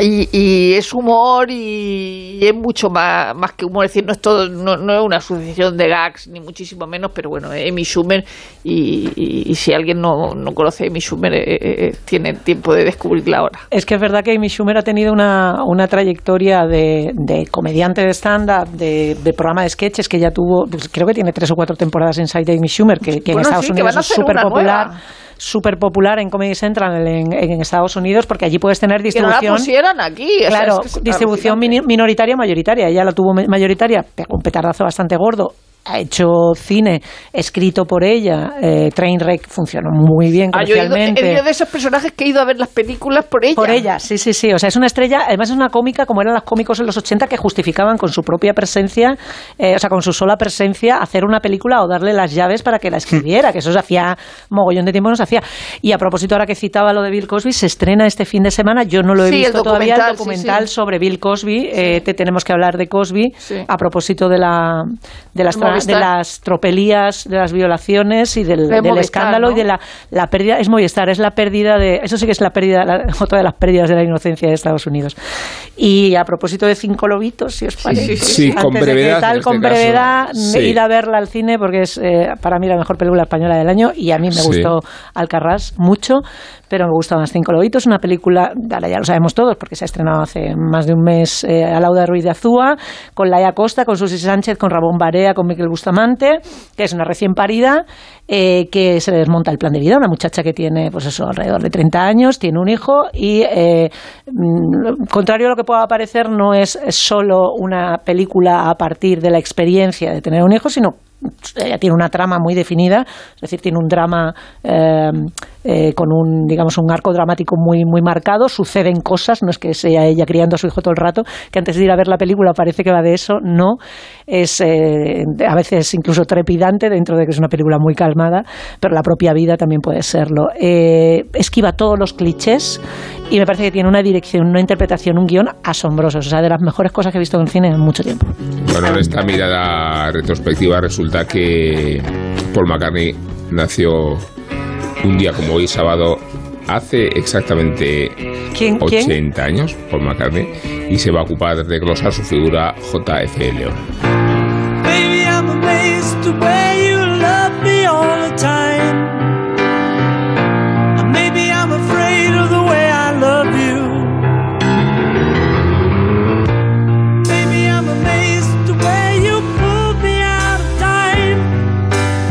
y, y es humor y es mucho más, más que humor. Es decir, no es, todo, no, no es una sucesión de gags, ni muchísimo menos, pero bueno, es Amy Schumer y, y- y si alguien no, no conoce a Amy Schumer, eh, eh, tiene tiempo de descubrirla ahora. Es que es verdad que Amy Schumer ha tenido una, una trayectoria de, de comediante de stand-up, de, de programa de sketches que ya tuvo, pues creo que tiene tres o cuatro temporadas en Side Amy Schumer, que, que en Estados sí, Unidos es súper popular. nueva. Súper popular en Comedy Central en, en Estados Unidos porque allí puedes tener Que no la distribución pusieran aquí. o sea, claro, es que es distribución minoritaria mayoritaria. Ella la tuvo ma- mayoritaria, pegó un petardazo bastante gordo. Ha hecho cine escrito por ella. Eh, Trainwreck funcionó muy bien Ah, yo he ido- comercialmente. de esos personajes que he ido a ver las películas por ella. Por ella, sí, sí, sí. O sea, es una estrella, además es una cómica como eran los cómicos en los 80 que justificaban con su propia presencia, eh, o sea, con su sola presencia, hacer una película o darle las llaves para que la escribiera, que eso se hacía mogollón de tiempo, no se hacía. Y a propósito, ahora que citaba lo de Bill Cosby, se estrena este fin de semana, yo no lo he Sí, el visto todavía, el documental, sí, documental sí. sobre Bill Cosby, eh, te tenemos que hablar de Cosby, a propósito de, la, de, las, Movistar. de las tropelías, de las violaciones y del, De del Movistar, escándalo ¿no? y de la, la pérdida, es Movistar, es la pérdida de, eso sí que es la pérdida, la- <laughs> otra de las pérdidas de la inocencia de Estados Unidos. Y a propósito de cinco lobitos, si os parece, sí, sí. Sí, con antes de que brevedad, tal, en con este brevedad, sí. id a verla al cine porque es eh, para mí la mejor película española del año y a mí me Sí. gustó Alcarrás mucho, pero me gustan más Cinco Lobitos, una película, ahora ya lo sabemos todos porque se ha estrenado hace más de un mes eh, a Lauda Ruiz de Azúa, con Laia Costa, con Susi Sánchez, con Ramón Barea, con Miquel Bustamante, que es una recién parida, eh, que se le desmonta el plan de vida, una muchacha que tiene, pues eso, alrededor de 30 años, tiene un hijo y, eh, mm, contrario a lo que pueda parecer, no es solo una película a partir de la experiencia de tener un hijo, sino ella tiene una trama muy definida, es decir, tiene un drama eh, eh, con un, digamos, un arco dramático muy, muy marcado, suceden cosas, no es que sea ella criando a su hijo todo el rato, que antes de ir a ver la película parece que va de eso, no, es eh, a veces incluso trepidante dentro de que es una película muy calmada, pero la propia vida también puede serlo. Eh, esquiva todos los clichés y me parece que tiene una dirección, una interpretación, un guion asombrosos, o sea, de las mejores cosas que he visto en el cine en mucho tiempo. Bueno, en esta mirada retrospectiva resulta que Paul McCartney nació un día como hoy, sábado, hace exactamente ¿Quién- 80 quién? años, Paul McCartney, y se va a ocupar de glosar su figura JF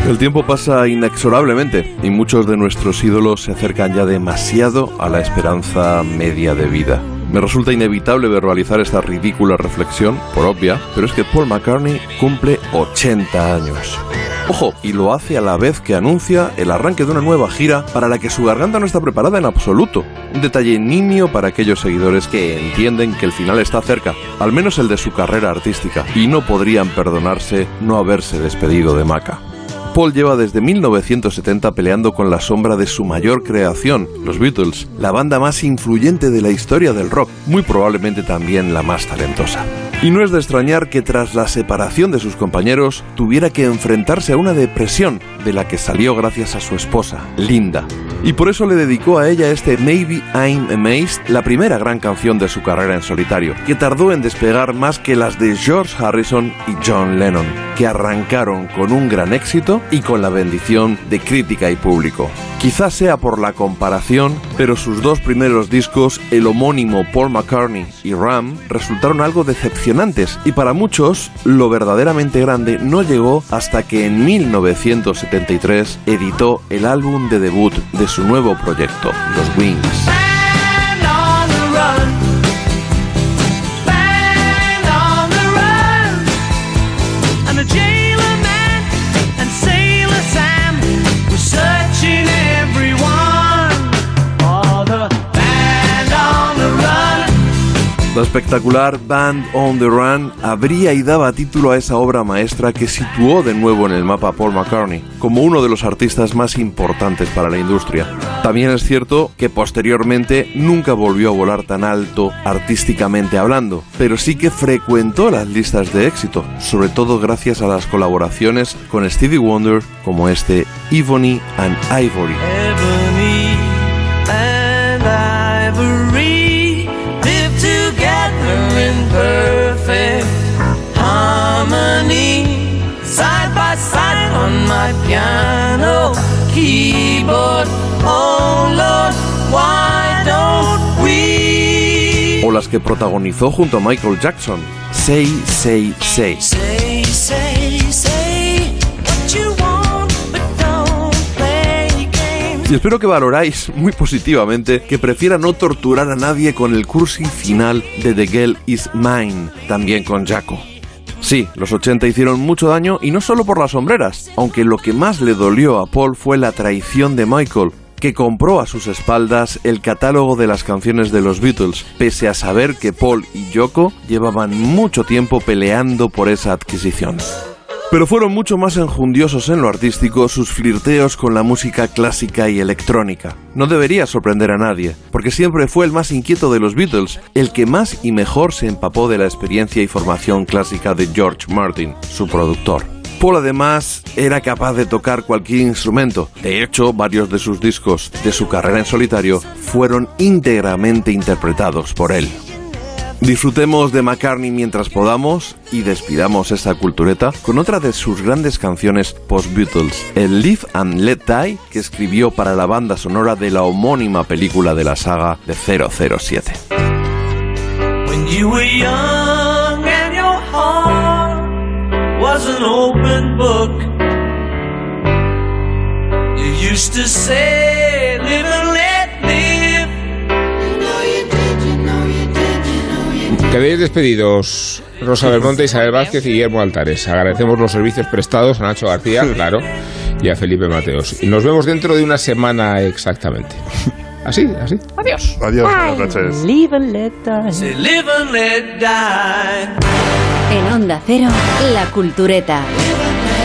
El tiempo pasa inexorablemente y muchos de nuestros ídolos se acercan ya demasiado a la esperanza media de vida. Me resulta inevitable verbalizar esta ridícula reflexión, por obvia, pero es que Paul McCartney cumple 80 años. Ojo, y lo hace a la vez que anuncia el arranque de una nueva gira para la que su garganta no está preparada en absoluto. Un detalle nimio para aquellos seguidores que entienden que el final está cerca, al menos el de su carrera artística, y no podrían perdonarse no haberse despedido de Maca. Paul lleva desde 1970 peleando con la sombra de su mayor creación, los Beatles, la banda más influyente de la historia del rock, muy probablemente también la más talentosa. Y no es de extrañar que tras la separación de sus compañeros tuviera que enfrentarse a una depresión de la que salió gracias a su esposa, Linda. Y por eso le dedicó a ella este Maybe I'm Amazed, la primera gran canción de su carrera en solitario, que tardó en despegar más que las de George Harrison y John Lennon, que arrancaron con un gran éxito y con la bendición de crítica y público. Quizás sea por la comparación, pero sus dos primeros discos, el homónimo Paul McCartney y Ram, resultaron algo decepcionantes y para muchos lo verdaderamente grande no llegó hasta que en 1973 editó el álbum de debut de su nuevo proyecto, Los Wings. La espectacular Band on the Run abría y daba título a esa obra maestra que situó de nuevo en el mapa a Paul McCartney como uno de los artistas más importantes para la industria. También es cierto que posteriormente nunca volvió a volar tan alto artísticamente hablando, pero sí que frecuentó las listas de éxito, sobre todo gracias a las colaboraciones con Stevie Wonder como este Ebony and Ivory. Side by side on my piano keyboard. Oh Lord, why don't we? O las que protagonizó junto a Michael Jackson, Say, Say, Say. Say, say, say what you want, but don't play games. Y espero que valoráis muy positivamente que prefiera no torturar a nadie con el cursi final de The Girl Is Mine, también con Jaco. Sí, los 80 hicieron mucho daño y no solo por las sombreras, aunque lo que más le dolió a Paul fue la traición de Michael, que compró a sus espaldas el catálogo de las canciones de los Beatles, pese a saber que Paul y Yoko llevaban mucho tiempo peleando por esa adquisición. Pero fueron mucho más enjundiosos en lo artístico sus flirteos con la música clásica y electrónica. No debería sorprender a nadie, porque siempre fue el más inquieto de los Beatles, el que más y mejor se empapó de la experiencia y formación clásica de George Martin, su productor. Paul además era capaz de tocar cualquier instrumento. De hecho, varios de sus discos de su carrera en solitario fueron íntegramente interpretados por él. Disfrutemos de McCartney mientras podamos y despidamos esta cultureta con otra de sus grandes canciones post-Beatles, el Live and Let Die, que escribió para la banda sonora de la homónima película de la saga de 007. When you were young and your heart was an open book, you used to say, Quedéis despedidos Rosa Belmonte, Isabel Vázquez y Guillermo Altares. Agradecemos los servicios prestados a Nacho García, claro, y a Felipe Mateos. Y nos vemos dentro de una semana exactamente. Así, así. Adiós. Adiós, buenas noches. Live and let die. Live and let die. En Onda Cero, La Cultureta. Live